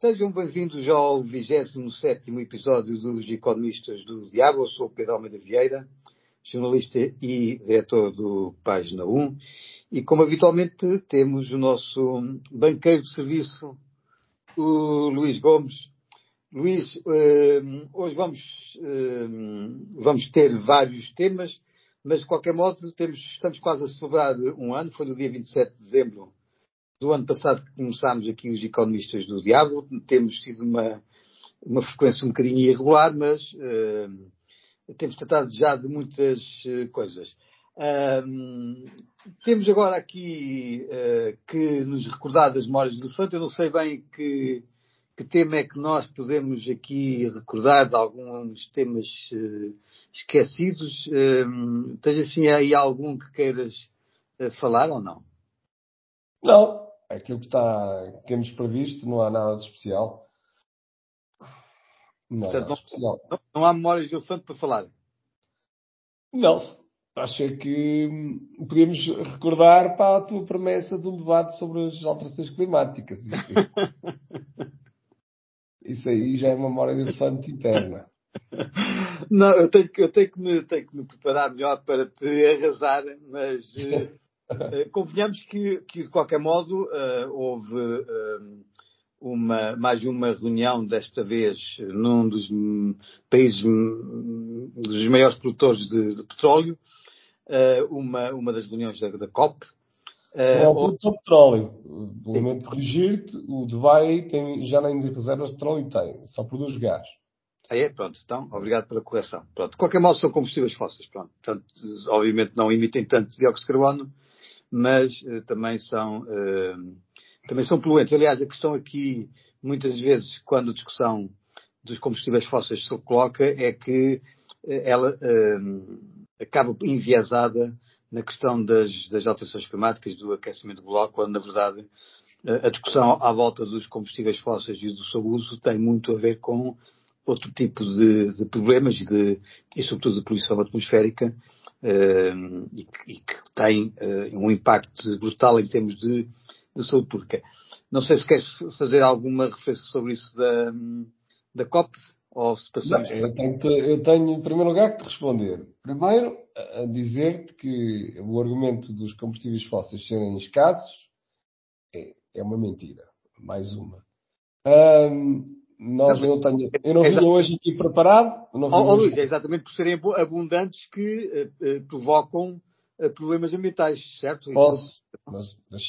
Sejam bem-vindos ao 27 episódio dos Economistas do Diabo. Eu sou Pedro Almeida Vieira, jornalista e diretor do Página 1. E como habitualmente temos o nosso banqueiro de serviço, o Luís Gomes. Luís, eh, hoje vamos, eh, vamos ter vários temas, mas de qualquer modo temos, estamos quase a celebrar um ano, foi no dia 27 de dezembro do ano passado que começámos aqui os economistas do diabo, temos tido uma, uma frequência um bocadinho irregular, mas uh, temos tratado já de muitas uh, coisas. Uh, temos agora aqui que nos recordar das memórias do elefante. Eu não sei bem que, que tema é que nós podemos aqui recordar de alguns temas esquecidos. Uh, tens assim aí algum que queiras falar ou não? Não, aquilo que está, que temos previsto, não há nada de especial. Não, Portanto, não, especial. Não, não, há memórias de elefante para falar? Não. Acho é que podemos recordar para a tua promessa de um debate sobre as alterações climáticas. Isso aí já é uma memória de elefante interna. Não, eu tenho, eu tenho, que me, tenho que me preparar melhor para te arrasar, mas convenhamos que, que, de qualquer modo, uh, houve uh, uma, mais uma reunião, desta vez, num dos países, dos maiores produtores de, de petróleo, uh, uma, uma das reuniões da, da COP. é o produtor de petróleo. Lamento corrigir-te, o Dubai tem, já nem reservas de petróleo tem, só produz gás. Ah, é? Pronto, então, obrigado pela correção. Pronto. De qualquer modo, são combustíveis fósseis. Pronto. Portanto, obviamente não emitem tanto dióxido de carbono, mas uh, também são uh, também são poluentes. Aliás, a questão aqui, muitas vezes, quando a discussão dos combustíveis fósseis se coloca, é que uh, ela acaba enviesada na questão das, das alterações climáticas, do aquecimento global, quando, na verdade, a discussão à volta dos combustíveis fósseis e do seu uso tem muito a ver com outro tipo de, de problemas e, de, e, sobretudo, de poluição atmosférica uh, e, que, e, que, tem uh, um impacto brutal em termos de, de saúde pública. Não sei se queres fazer alguma referência sobre isso da, da COP ou se passamos. Não, eu, tenho eu tenho, em primeiro lugar, que te responder. Primeiro, a dizer-te que o argumento dos combustíveis fósseis serem escassos é, é uma mentira. Mais uma. Um, nós, eu, tenho, eu não vinha hoje aqui preparado. Não oh, oh, Luís, é exatamente por serem abundantes que uh, provocam uh, problemas ambientais, certo? Posso, mas, mas,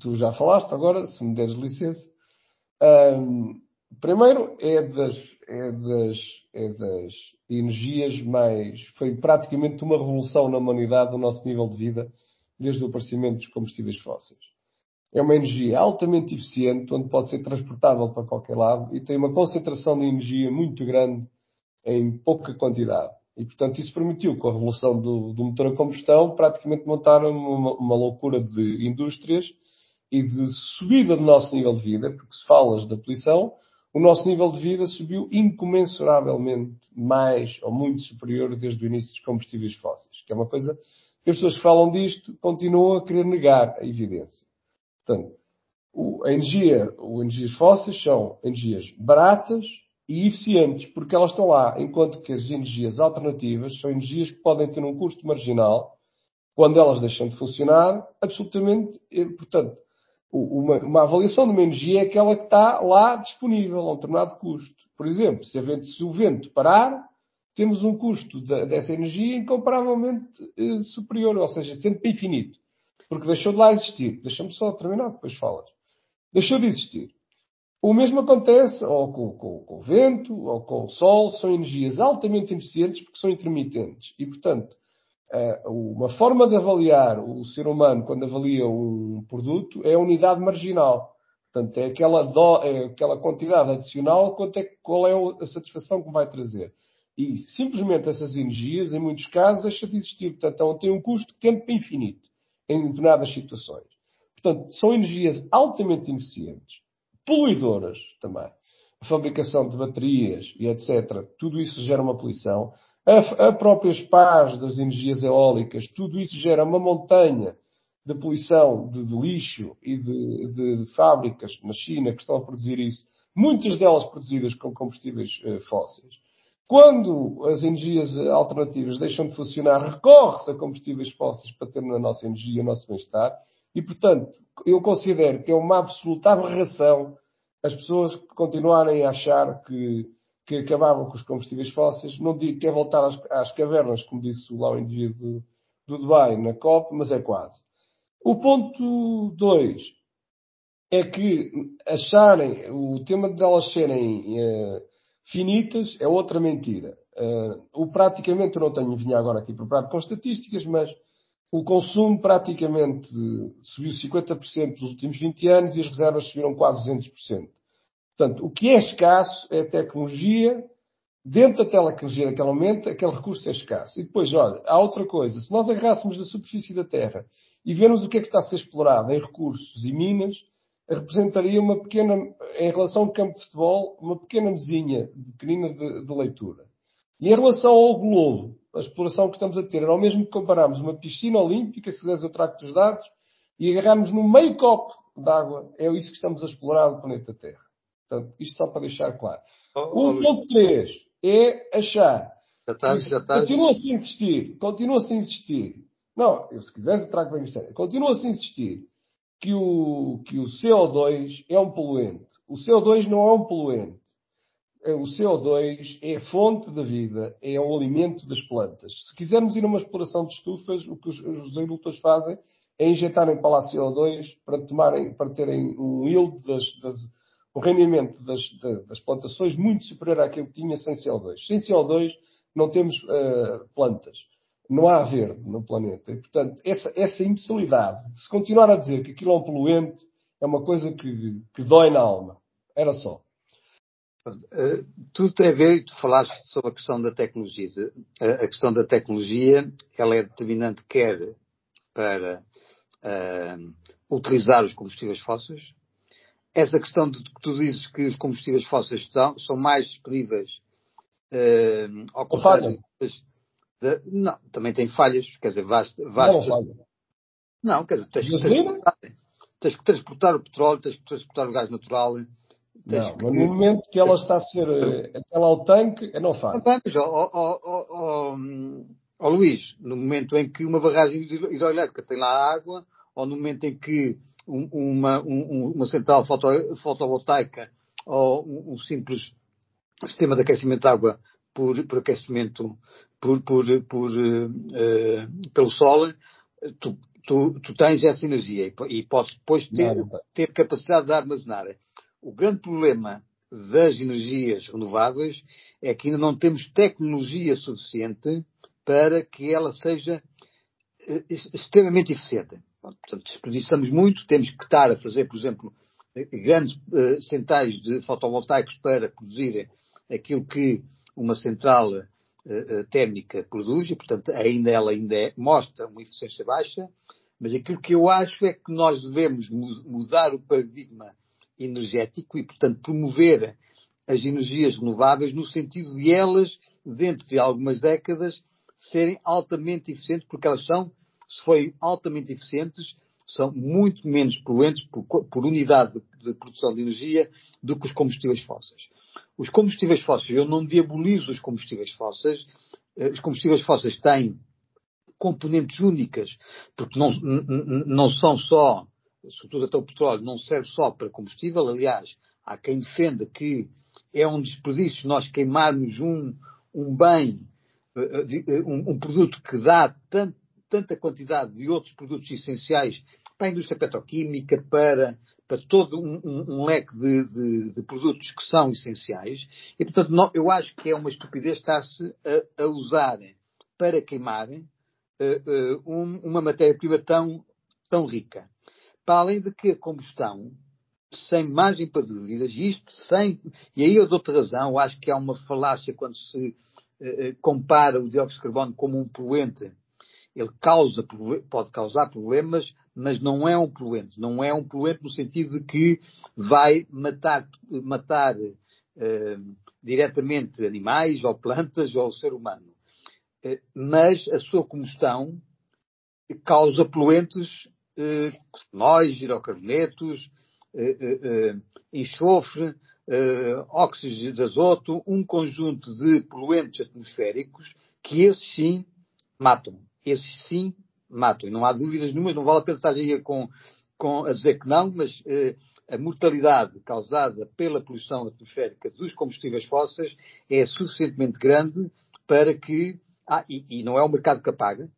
tu já falaste agora, se me deres licença. Um, primeiro, é das, é, das, é das energias mais. Foi praticamente uma revolução na humanidade, o nosso nível de vida, desde o aparecimento dos combustíveis fósseis é uma energia altamente eficiente, onde pode ser transportável para qualquer lado e tem uma concentração de energia muito grande em pouca quantidade. E, portanto, isso permitiu, com a revolução do, do motor a combustão, praticamente montar uma, uma, loucura de indústrias e de subida do nosso nível de vida, porque se falas da poluição, o nosso nível de vida subiu incomensuravelmente mais ou muito superior desde o início dos combustíveis fósseis, que é uma coisa que as pessoas que falam disto continuam a querer negar a evidência. Portanto, o, a energia, as energias fósseis são energias baratas e eficientes, porque elas estão lá, enquanto que as energias alternativas são energias que podem ter um custo marginal quando elas deixam de funcionar, absolutamente, portanto, uma, uma, avaliação de uma energia é aquela que está lá disponível a um determinado custo. Por exemplo, se, vento, se o vento parar, temos um custo de, dessa energia incomparavelmente eh, superior, ou seja, sempre infinito. Porque deixou de lá existir. Deixa-me só terminar, depois falas. Deixou de existir. O mesmo acontece ou com, com, com, o vento, ou com o sol, são energias altamente eficientes porque são intermitentes. E, portanto, eh, uma forma de avaliar o ser humano quando avalia um produto é a unidade marginal. Portanto, é aquela, do, é aquela quantidade adicional, quanto é, qual é a satisfação que vai trazer. E simplesmente essas energias, em muitos casos, deixam de existir. Portanto, tem um custo de tempo infinito em determinadas situações. Portanto, são energias altamente ineficientes, poluidoras também. A fabricação de baterias e etc. Tudo isso gera uma poluição. A, a próprias pás das energias eólicas, tudo isso gera uma montanha de poluição de, de lixo e de, de, fábricas na China que estão a produzir isso, muitas delas produzidas com combustíveis uh, fósseis. Quando as energias alternativas deixam de funcionar, recorre-se a combustíveis fósseis para ter na nossa energia o nosso bem-estar. E, portanto, eu considero que é uma absoluta aberração as pessoas continuarem a achar que, que acabavam com os combustíveis fósseis. Não digo que é voltar às, às cavernas, como disse lá o indivíduo do, do Dubai na COP, mas é quase. O ponto 2 é que acharem o tema de elas serem uh, finitas é outra mentira. Uh, o praticamente, eu não tenho vinha agora aqui preparado com estatísticas, mas o consumo praticamente subiu 50% nos últimos 20 anos e as reservas subiram quase 200%. Portanto, o que é escasso é a tecnologia. Dentro da tecnologia daquele momento, aquele recurso é escasso. E depois, olha, há outra coisa. Se nós agarrássemos da superfície da Terra e vermos o que é que está a ser explorado em recursos e minas, representaria uma pequena, em relação ao campo de futebol, uma pequena mesinha pequenina de, de leitura. E em relação ao globo, a exploração que estamos a ter era o mesmo que compararmos uma piscina olímpica, se quiseres eu trago dos dados, e agarrarmos no meio copo de água. É isso que estamos a explorar do planeta Terra. Portanto, isto só para deixar claro. Oh, o ponto 3 é achar. Já estás, já estás. Continua-se a insistir, continua-se a insistir. Não, eu, se quiseres eu trago bem isto. Continua-se a insistir que o, que o CO2 é um poluente. O CO2 não é um poluente. É, o CO2 é fonte da vida, é o alimento das plantas. Se quisermos ir a uma exploração de estufas, o que os, os agricultores fazem é injetarem para lá CO2 para, tomarem, para terem um yield das, das, um rendimento das, das, plantações muito superior àquilo que tinha sem CO2. Sem CO2 não temos uh, plantas. Não há verde no planeta. E, portanto, essa, essa imbecilidade de se continuar a dizer que aquilo é um poluente é uma coisa que, que dói na alma. Era só. Uh, tudo tem a ver, tu falaste sobre a questão da tecnologia. A, a questão da tecnologia, ela é determinante quer para uh, utilizar os combustíveis fósseis. Essa questão de que tu dizes que os combustíveis fósseis são, são mais disponíveis uh, ao contrário de, não, também tem falhas, quer dizer, vais, vais não, falha. não, quer dizer, tens que, transportar, tens que transportar o petróleo, tens que transportar o gás natural. Não, que, mas no momento que ela está a ser eh, até lá ao tanque, é não faz. Mas, ó, ó, ó, ó, Luís, no momento em que uma barragem hidroelétrica tem lá água, ou no momento em que uma, uma central foto, fotovoltaica ou um, simples sistema de aquecimento de água por, por aquecimento por, por, por, uh, pelo sol, tu, tu, tu, tens essa energia e, e podes depois ter, ter capacidade de armazenar. O grande problema das energias renováveis é que ainda não temos tecnologia suficiente para que ela seja uh, extremamente eficiente. Portanto, desperdiçamos muito, temos que estar a fazer, por exemplo, grandes uh, centrais de fotovoltaicos para produzir aquilo que uma central uh, térmica produz, e portanto ainda ela ainda é, mostra uma eficiência baixa, mas aquilo que eu acho é que nós devemos mudar o paradigma energético e, portanto, promover as energias renováveis no sentido de elas, dentro de algumas décadas, serem altamente eficientes, porque elas são, se forem altamente eficientes, são muito menos poluentes por, por unidade de, de, produção de energia do que os combustíveis fósseis. Os combustíveis fósseis, eu não diabolizo os combustíveis fósseis, eh, os combustíveis fósseis têm componentes únicas, porque não, não são só, sobretudo até o petróleo, não serve só para combustível, aliás, há quem defenda que é um desperdício nós queimarmos um, um bem, eh, eh, um, um produto que dá tanto, tanta quantidade de outros produtos essenciais para a indústria petroquímica, para, para todo um, um, um leque de, de, de, produtos que são essenciais. E, portanto, não, eu acho que é uma estupidez estar-se a, a, usar para queimar uh, uh, um, uma matéria-prima tão, tão rica. Para além de que a combustão, sem margem para dúvidas, e isto sem, e aí eu dou-te razão, acho que há uma falácia quando se uh, compara o dióxido de carbono como um poluente ele causa, pode causar problemas, mas não é um poluente. Não é um poluente no sentido de que vai matar, matar uh, diretamente animais ou plantas ou o ser humano. Uh, mas a sua combustão causa poluentes, uh, nós, girocarbonetos, enxofre, uh, óxidos de azoto, um conjunto de poluentes atmosféricos que esses sim matam. Esses sim matam. E não há dúvidas nenhuma, não vale a pena estar aí com, com a dizer que não, mas uh, a mortalidade causada pela poluição atmosférica dos combustíveis fósseis é suficientemente grande para que, ah, e, e não é o mercado que a paga,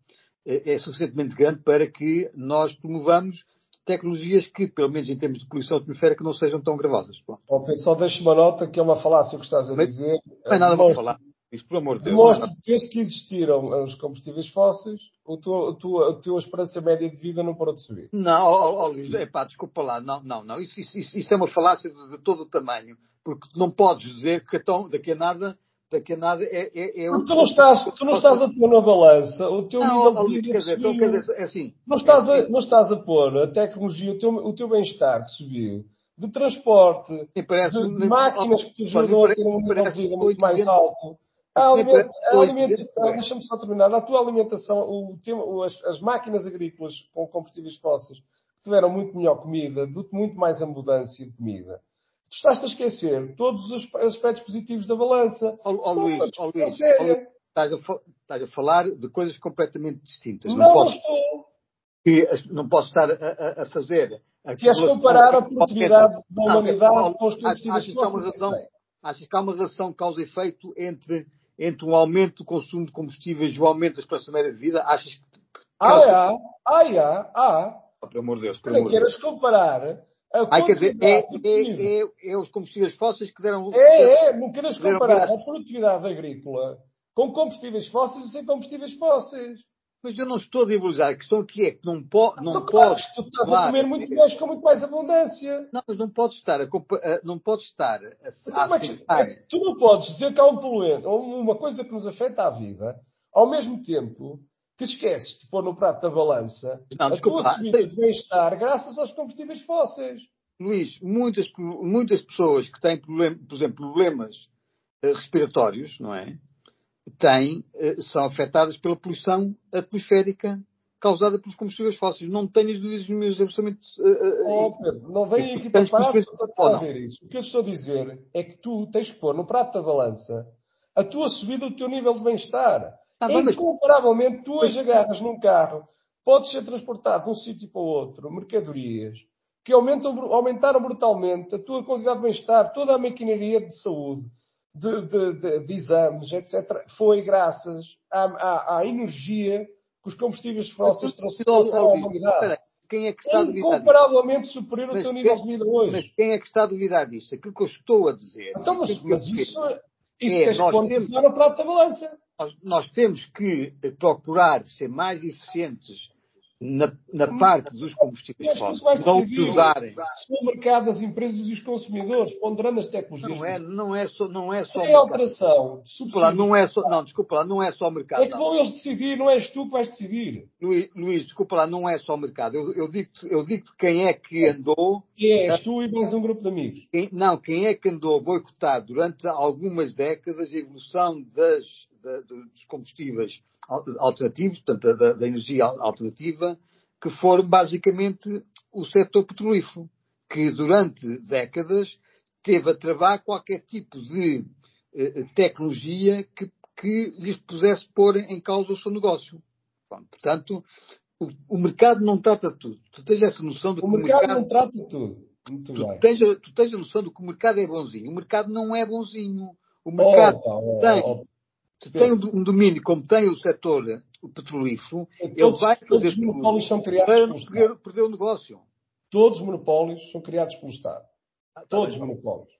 é, é suficientemente grande para que nós promovamos tecnologias que, pelo menos em termos de poluição atmosférica, não sejam tão gravosas. Bom, só deixo uma nota que é uma falácia que estás a dizer. Não é nada para falar. Isso, por amor de Deus. Demonstra que desde que existiram os combustíveis fósseis, a tua, a tua, a tua esperança média de vida não parou de subir. Não, ó, ó, Luís, epá, desculpa lá. Não, não, não. Isso, isso, isso é uma falácia de, de, todo o tamanho. Porque não podes dizer que então, daqui a nada daqui a nada é, é, é Porque tu não estás, tu não estás a pôr na balança o teu não, nível de vida. Quer dizer, então, quer dizer, é assim. Não estás, a, não estás a pôr a tecnologia, o teu, o teu bem-estar que subiu, de transporte, parece, de, de máquinas que te ajudam a ter um nível de vida muito mais alto. A, aliment, a alimentação, deixa-me só terminar, a tua alimentação, o, as, as máquinas agrícolas com combustíveis fósseis, que tiveram muito melhor comida, muito mais abundância de comida Tu estás a esquecer todos os aspectos positivos da balança. Ó oh, Luís, Luís, Luís estás, a, estás, a, falar de coisas completamente distintas. Não, não posso, estou. Que, não posso estar a, a fazer. Queres comparar a produtividade da humanidade com os combustíveis fósseis? Achas que há uma relação causa e efeito entre, entre um aumento do consumo de combustíveis e o aumento da esperança média de vida? Achas que. Ah, há, ah, há, há. Oh, pelo amor de Deus, pelo amor Deus. comparar Ai, quer dizer, é, é, é, é, os combustíveis fósseis que deram. É, é, não queres comparar a produtividade agrícola com combustíveis fósseis e sem combustíveis fósseis. Mas eu não estou a diabolizar. A questão aqui é que não, po não então, pode. Tu estás claro, a comer muito mais com muito mais abundância. Não, mas não pode estar a, não pode estar a, então, aceitar. É tu não podes dizer que há um poluente ou uma coisa que nos afeta a vida, ao mesmo tempo que esqueces de pôr no prato da balança não, a tua subida de bem-estar graças aos combustíveis fósseis. Luís, muitas, muitas pessoas que têm, problem, por exemplo, problemas uh, respiratórios, não é? Têm, uh, são afetadas pela poluição atmosférica causada pelos combustíveis fósseis. Não tenho dúvidas nenhumas absolutamente. Uh, oh, Pedro, não vem aqui para parar para ver isso. O que eu estou a dizer é que tu tens que pôr no prato da balança a tua subida do teu nível de bem-estar. Ah, incomparavelmente, tu hoje agarras num carro, podes ser transportado de um sítio para o outro, mercadorias, que aumentam, aumentaram brutalmente a tua qualidade de bem-estar, toda a maquinaria de saúde, de, de, de, de exames, etc., foi graças à, à, à, energia que os combustíveis fósseis trouxeram à humanidade. Quem é que está a duvidar Incomparavelmente superior ao teu nível de vida hoje. Mas quem é que está a duvidar disto? Aquilo que eu estou a dizer. Então, mas, mas isso, isso é, tens que no prato da balança. Nós, nós temos que procurar ser mais eficientes na, na parte dos combustíveis fósseis, não usarem. O mercado das empresas e os consumidores, ponderando as tecnologias. Não é, não é só, não é só Sem alteração. Desculpa não é só, não, desculpa lá, não é só o mercado. É que vão eles decidir, não és tu que vais decidir. Luís, Luís desculpa lá, não é só o mercado. Eu, eu digo, eu digo quem é que andou. Quem és tu e mais um grupo de amigos. Quem, não, quem é que andou a boicotar durante algumas décadas a evolução das, da, dos combustíveis alternativos, portanto, da, da, energia alternativa, que foram basicamente o setor petrolífero, que durante décadas teve a travar qualquer tipo de eh, tecnologia que, que lhes pusesse pôr em causa o seu negócio. Bom, portanto, o, o, mercado não trata tudo. Tu tens essa noção de que o mercado, o mercado não trata tudo. Muito tu, bem. Tens, tu tens a noção de que o mercado é bonzinho. O mercado não é bonzinho. O mercado oh, tem, oh, se tem um domínio como tem o setor petrolífero, todos, ele vai fazer os monopólios são criados para não perder, perder, o negócio. Todos os monopólios são criados pelo Estado. Ah, tá todos os monopólios.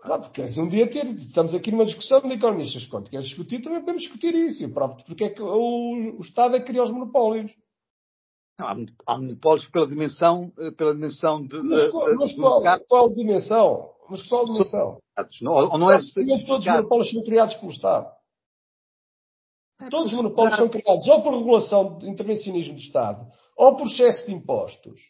Claro, porque queres um dia ter, estamos aqui numa discussão de economistas, quando queres discutir, também podemos discutir isso. Eu próprio, porque é que o, o Estado é que cria os monopólios. Não, há, há, monopólios pela dimensão, eh, pela dimensão de. Mas, qual, mas qual, qual dimensão? Mas qual dimensão? Não, não é todos os monopólios são criados pelo Estado. É todos os monopólios são criados ou por regulação de intervencionismo do Estado ou por excesso de impostos.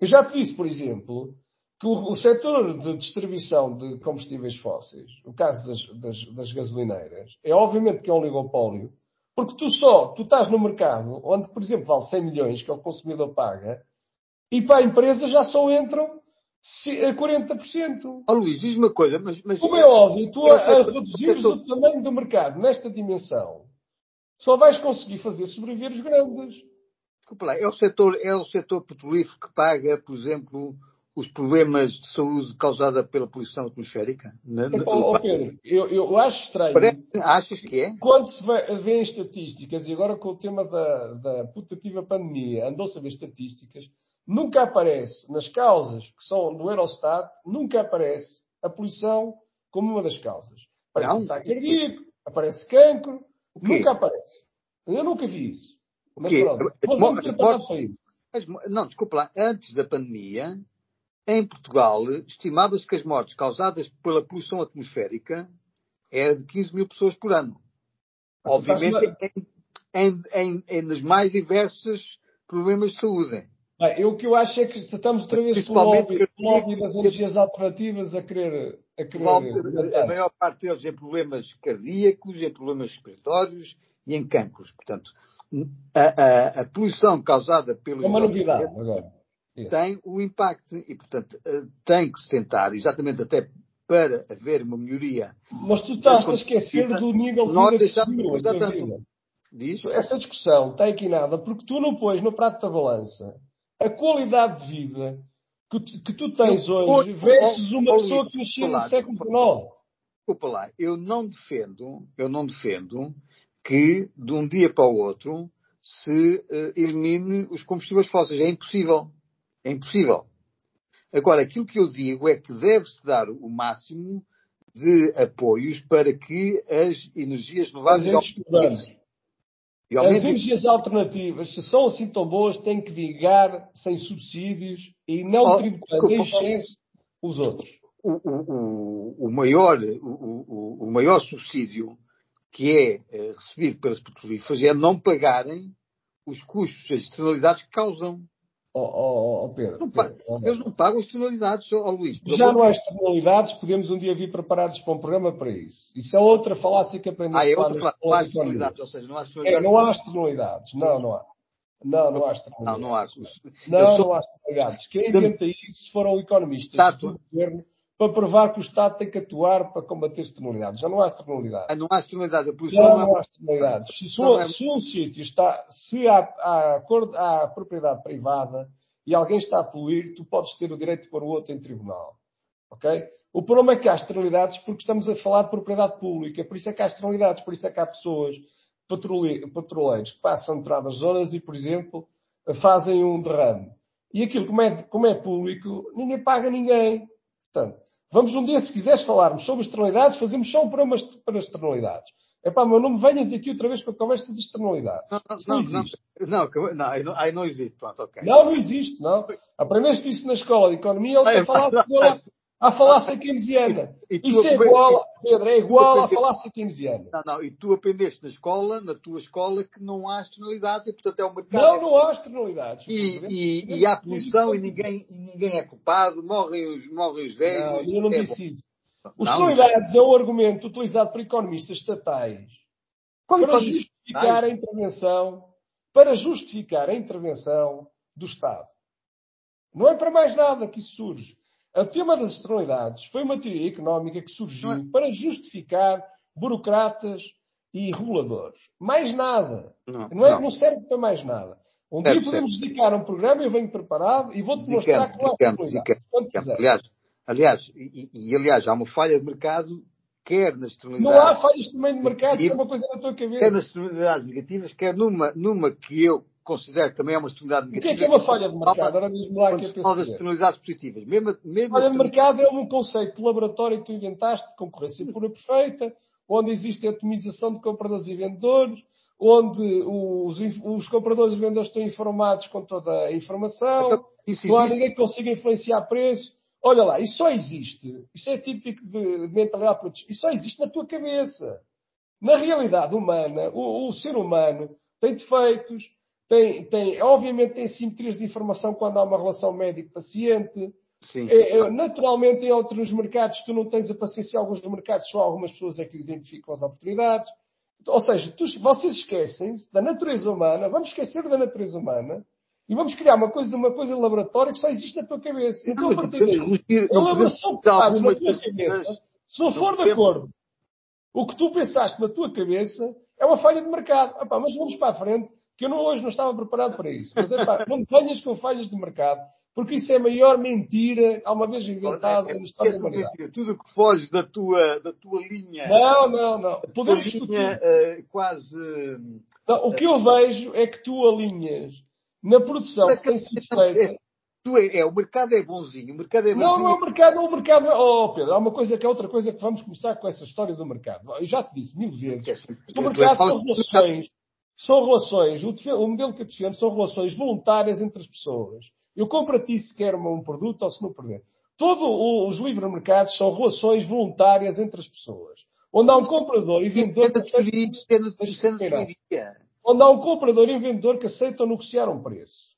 Eu já te disse, por exemplo, que o, o setor de distribuição de combustíveis fósseis, o caso das, das, das, gasolineiras, é obviamente que é um oligopólio, porque tu só, tu estás no mercado onde, por exemplo, vale 100 milhões, que é o consumidor paga, e para a empresa já só entram 40%. Oh, Luís, diz uma coisa, mas. mas Como é óbvio, tu a, a reduzires o tamanho do mercado nesta dimensão, só vais conseguir fazer sobreviver os grandes. Desculpa lá, é o setor, é o setor petrolífero que paga, por exemplo, os problemas de saúde causados pela poluição atmosférica? Na, na, oh, Pedro, eu, eu acho estranho. Parece, achas que é? Quando se vê, em estatísticas, e agora com o tema da, da putativa pandemia, andou-se a ver estatísticas, nunca aparece nas causas que são do Eurostat, nunca aparece a poluição como uma das causas. Aparece ataque cardíaco, aparece cancro, nunca aparece. Eu nunca vi isso. Mas pronto, mas. Não, desculpa lá, antes da pandemia, em Portugal, estimava-se que as mortes causadas pela poluição atmosférica eram de 15 mil pessoas por ano. Obviamente, em, em, em, nos mais diversos problemas de saúde. Bem, eu, o que eu acho é que estamos outra vez pelo lobby, lobby das energias alternativas a querer. A, querer a maior parte deles em problemas cardíacos, em problemas respiratórios e em cancros. Portanto, a, a, a poluição causada pelo. É uma novidade agora tem o impacto e, portanto, eh, tem que se tentar, exatamente até para haver uma melhoria. Mas tu estás a esquecer do nível de vida que exatamente. Diz? Essa discussão está equinada porque tu não pões no prato da balança a qualidade de vida que tu, que tu tens eu, hoje versus uma pessoa que nasceu no século XIX. Desculpa lá, eu não defendo, eu não defendo que de um dia para o outro se uh, elimine os combustíveis fósseis. É impossível. É impossível. Agora, aquilo que eu digo é que deve-se dar o máximo de apoios para que as energias renováveis. As energias alternativas, se são assim tão boas, têm que vingar sem subsídios e não oh, tributando em excesso os outros. O, o, o, maior, o, maior subsídio que é, é recebido pelas petrolíferas é não pagarem os custos, as externalidades que causam. Oh, oh, oh Pedro, não Pedro, eles não pagam externalidades, oh, Luís. Já não há externalidades, podemos um dia vir preparados para um programa para isso. Isso é outra falácia que aprendemos ah, é outra falácia. Não há externalidades, ou seja, não há externalidades. É, não há externalidades. Não, não há. Não, não há externalidades. Não, não há. Não, sou... não há externalidades. Quem inventa isso foram economistas Exato. do governo para provar que o Estado tem que atuar para combater externalidades. Já não há externalidades. Não há externalidades. A não, não, há externalidades. Se, se, se um sítio está, se há, há, há propriedade privada, e alguém está a poluir, tu podes ter o direito de pôr o outro em tribunal. Ok? O problema é que há externalidades porque estamos a falar de propriedade pública, por isso é que há externalidades, por isso é que há pessoas, patroleiros, que passam determinadas zonas e, por exemplo, fazem um derrame. E aquilo, como é, como é público, ninguém paga ninguém. Portanto, vamos um dia, se quiseres falarmos sobre externalidades, fazemos só um programa para externalidades. É pá, mas não me venhas aqui outra vez com a conversa de externalidade. Não, não, não, existe. Não, não, não, aí não, aí não existe. Pronto, ok. Não, não existe, não. Aprendeste isso na escola de economia, ele a falar à falácia keynesiana. Isso é igual, Pedro, é igual à falácia keynesiana. Não, não, e tu aprendeste na escola, na tua escola, que não há externalidade e, portanto, é o mercado. Não, não há externalidades. E, e, e há poluição e ninguém, ninguém é culpado, morrem os, morrem os velhos. Não, eu não é disse isso. Os externalidades é um argumento utilizado por economistas estatais para justificar a intervenção, para justificar a intervenção do Estado. Não é para mais nada que isso surge. O tema das externalidades foi uma teoria económica que surgiu é. para justificar burocratas e reguladores. Mais nada. Não, não é não. não serve para mais nada. Um dia podemos dedicar um programa, eu venho preparado e vou-te mostrar que não há externalidades. Aliás, Aliás, e, e, aliás, há uma falha de mercado, quer nas externalidades. Não há falhas também de mercado, isso é uma coisa na tua cabeça. Quer nas externalidades negativas, quer numa, numa que eu considero que também é uma externalidade negativa. O que é que é uma falha de mercado? Agora diz-me lá que é das externalidades positivas. Mesmo, mesmo falha de mercado é um conceito de laboratório que tu inventaste de concorrência pura perfeita, onde existe a otimização de compradores e vendedores, onde os, os compradores e vendedores estão informados com toda a informação, então, não há ninguém que consiga influenciar preço Olha lá, isso só existe. Isso é típico de mentalidade produtiva. Isso só existe na tua cabeça. Na realidade humana, o, o ser humano tem defeitos, tem, tem, obviamente tem simetrias de informação quando há uma relação médico-paciente. É, é, naturalmente, em outros mercados, tu não tens a paciência. Em alguns mercados, só algumas pessoas é que identificam as oportunidades. Ou seja, tu, vocês esquecem da natureza humana. Vamos esquecer da natureza humana E vamos criar uma coisa, uma coisa laboratória que só existe na tua cabeça. Então, a partir daí, a Não elaboração que fazes na tua cabeça, se não for de acordo, o que tu pensaste na tua cabeça é uma falha de mercado. Mas vamos para a frente, que eu não, hoje não estava preparado para isso. Mas epá, não venhas com falhas de mercado, porque isso é a maior mentira alguma vez inventada É, na é, história é da humanidade. mentira. Tudo que foge da tua, da tua linha, Não, não, não. Podemos discutir. linha eh, quase. Não, o que eu vejo é que tu alinhas na produção que tem sido feita. É, é, o mercado é bonzinho, o mercado é bonzinho. Não, não é o mercado, não é o mercado. Oh, Pedro, há uma coisa que é outra coisa que vamos começar com essa história do mercado. Eu já te disse mil vezes. É O é mercado são relações, são relações, o, modelo que eu defendo são relações voluntárias entre as pessoas. Eu compro a ti se quer um produto ou se não perder. Todos os livres mercados são relações voluntárias entre as pessoas. Onde há um comprador e vendedor que aceitam, é onde há um comprador e um vendedor que aceitam negociar um preço.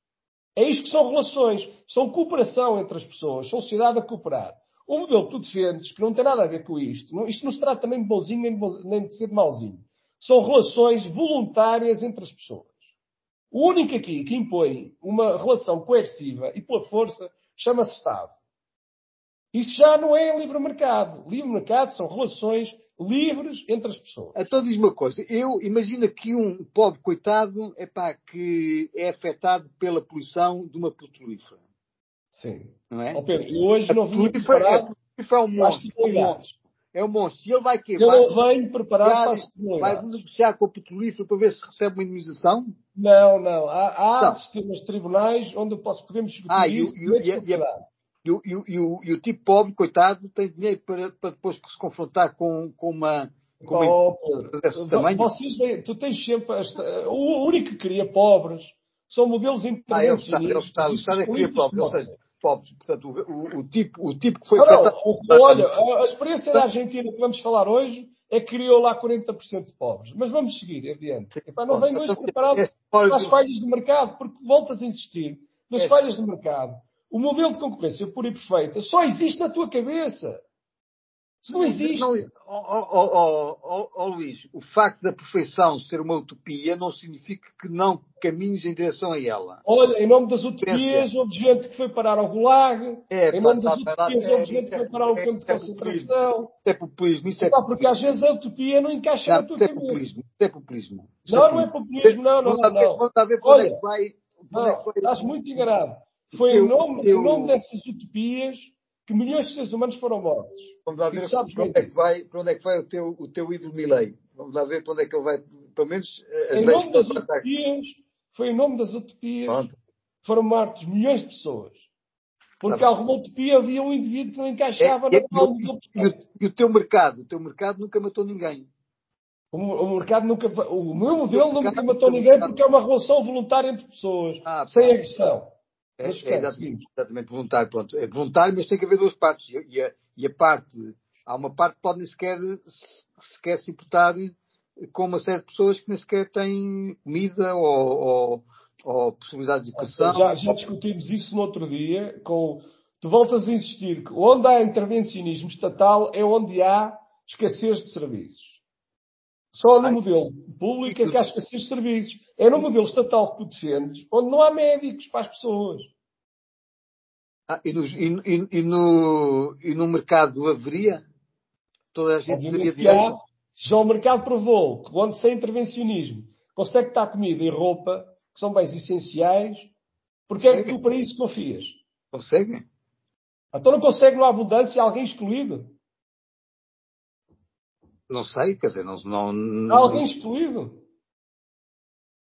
É isto que são relações. São cooperação entre as pessoas. São sociedade a cooperar. O modelo que tu defendes, que não tem nada a ver com isto, isto não se trata nem de bonzinho nem de, bo- nem de ser de mauzinho. São relações voluntárias entre as pessoas. O único aqui que impõe uma relação coerciva e pela força chama-se Estado. Isso já não é livre mercado. Livre mercado são relações livres entre as pessoas. Então diz uma coisa, eu imagino que um pobre coitado é pá, que é afetado pela poluição de uma petrolífera, Sim. não é? Ó Pedro, hoje A não petrolífera preparado é, é um monstro, é um monstro. É um monstro. E ele vai queimar, não venho preparado para as vai finalidades. negociar com a petrolífera para ver se recebe uma indemnização? Não, não. Há, há Não. sistemas de tribunais onde posso, podemos discutir Ah, e o- isso. e o- e a- e a-. E o, e o- e o- o tipo pobre, coitado, tem dinheiro para, para depois se confrontar com, com uma. Com uma Oh, tamanho? vocês tu tens sempre esta, o único que cria pobres são modelos Ah, é o Estado, o intervencionistas. Estado. O Estado é que cria pobres. Ou seja, pobres. Portanto, o, o- o tipo, o tipo que foi Não, olha, a- a experiência da Argentina que vamos falar hoje é que criou lá 40% de pobres. Mas vamos seguir adiante. Epá, não venho hoje preparado Esta história para as falhas de mercado, porque voltas a insistir nas É. falhas de mercado. O modelo de concorrência pura e perfeita só existe na tua cabeça. Isso não existe. Não, ó, ó, ó, Luís, o facto da perfeição ser uma utopia não significa que não caminhes em direção a ela. Olha, em nome das utopias, houve gente que foi parar ao Gulag. É, em nome das tá, tá, utopias, é, houve gente isso que é- foi parar ao é- campo de é concentração. É populismo. Isso é, Epá, porque às vezes a utopia não encaixa não, na tua é cabeça. populismo. É populismo. Não, não é populismo, não, não, não. Vamos ver para onde Olha, é que vai. é Não, estás muito enganado. Foi nome, em nome dessas utopias que milhões de seres humanos foram mortos. Vamos lá ver para onde, é que vai, para onde é que vai o teu, o teu ídolo Milei. Vamos lá ver para onde é que ele vai. Pelo menos eh, Em nome das utopias, foi em nome das utopias Pronto. foram mortos milhões de pessoas. Porque Tá bem. alguma utopia havia um indivíduo que não encaixava É, na e, qual o- modelo e o- o teu mercado? O teu mercado nunca matou ninguém. O, o mercado nunca. O meu modelo nunca mercado- matou ninguém porque é uma relação voluntária entre pessoas, Ah, sem agressão. É, é exatamente, exatamente voluntário. Pronto. É voluntário, mas tem que haver duas partes. E, a, e a parte, há uma parte que pode nem sequer, se- sequer se importar com uma série de pessoas que nem sequer têm comida ou, ou, ou possibilidade de educação. Já, já discutimos isso no outro dia. Com, tu voltas a insistir que onde há intervencionismo estatal é onde há escassez de serviços. Só no modelo público é que há de serviços. É no modelo estatal que tu defendes, onde não há médicos para as pessoas. Ah, e, no, e, e- e no, e no mercado haveria? Toda a gente teria direito? já o mercado provou que onde sem intervencionismo consegue estar comida e roupa, que são bens essenciais, porque é que tu para isso confias? Conseguem? Então não consegue uma abundância alguém excluído? Não sei, quer dizer, não. não, Há alguém excluído?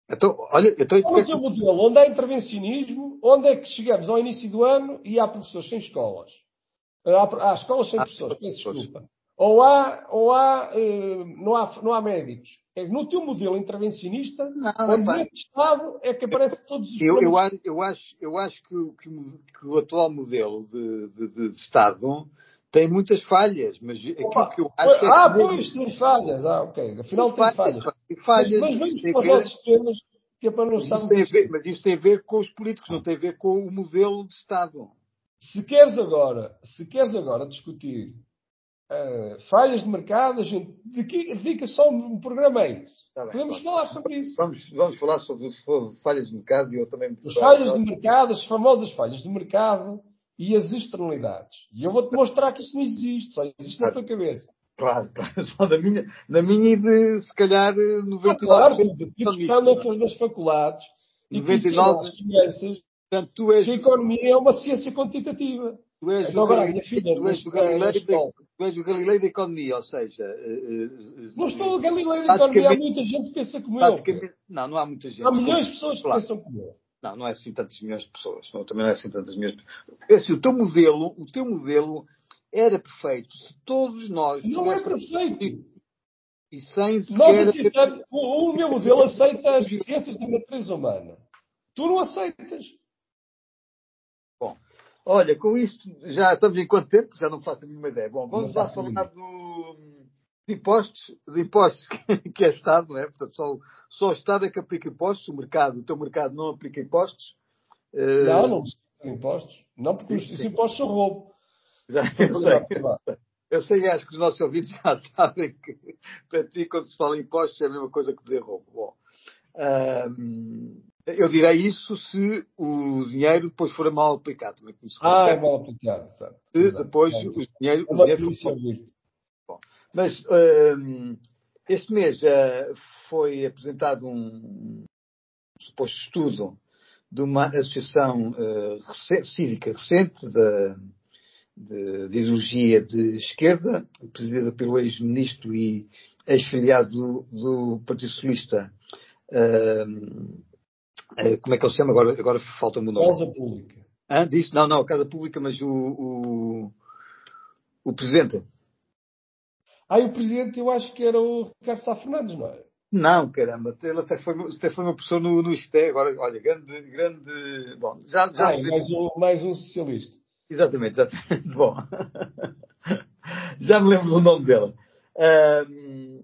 Então, olha, então, Qual é o teu modelo? Onde há intervencionismo, onde é que chegamos ao início do ano e há professores sem escolas? Há, há escolas sem Há professores, peço desculpa. Ou há, ou há, eh, não há, não há médicos. É no teu modelo intervencionista, Não, onde neste Estado é que aparecem todos os Eu, eu, acho, eu, acho, eu acho que, o- que que o atual modelo de, de- de- de Estado tem muitas falhas, mas aquilo Opa, que eu acho é ah, que pois, tem falhas. Ah, ok. Afinal tem falhas. pá, tem falhas, mas, mas vamos tem para os nossos temas, que é para não isso estarmos... tem a ver, mas isso tem a ver com os políticos, não tem a ver com o modelo de Estado. Se queres agora, se queres agora discutir uh, falhas de mercado, a gente dedica só um programa a isso. Tá bem, Podemos falar sobre isso. Vamos, vamos falar sobre, sobre falhas de mercado e eu também. As falhas de mercado, as famosas falhas de mercado e as externalidades. E eu vou-te mostrar que isso não existe, só existe na tua cabeça. Claro, claro. Só na minha, na minha e de, se calhar, 99%. Ah, claro, de que está nas faculdades e 99, que crianças portanto, tu és, que a economia é uma ciência quantitativa. Tu és, então, o, agora, Galileu, filha, tu és o Galileu de, tu és o Galileu da economia, ou seja... Uh, uh, não estou o Galileu da economia, há muita gente que pensa como eu. Não, não há muita gente. Há milhões de pessoas que pensam como eu. Não, não é assim tantas milhões de pessoas. Não, também não é assim tantas milhões de pessoas. É assim, o teu modelo, o teu modelo era perfeito se todos nós. Não é perfeito. E sem sequer... aceitamos, o, o meu modelo aceita as ciências da natureza humana. Tu não aceitas. Bom, olha, com isto já estamos em quanto tempo? Já não faço a mínima ideia. Bom, vamos lá falar do, de impostos, de impostos que é Estado, não é? Portanto, só, só o Estado é que aplica impostos, o mercado, o teu mercado não aplica impostos. Não, não precisa impostos. Não, porque os impostos são roubo. Já, eu, sei, eu sei, acho que os nossos ouvintes já sabem que para ti, quando se fala em impostos, é a mesma coisa que dizer roubo. Bom, eu direi isso se o dinheiro depois for mal aplicado. Também, ah, é mal aplicado, certo. Se depois o dinheiro, é o dinheiro for... Bom, mas este mês uh, foi apresentado um suposto estudo de uma associação uh, cívica recente da de, de ideologia de esquerda, presidida pelo ex-ministro e ex-filiado do, do, Partido Socialista. Uh, como é que ele se chama? Agora, agora falta-me o nome. Casa Pública. Ah, disse? Não, não, Casa Pública, mas o, o, o Presidente. E o Presidente eu acho que era o Ricardo Sá Fernandes, não é? Não, caramba, ele até foi, até foi uma pessoa no, no ISTE, agora, olha, grande, grande, bom, já, já... Ah, mais, um, mais um socialista. Exatamente, exatamente. Bom, já me lembro do nome dela. Uh,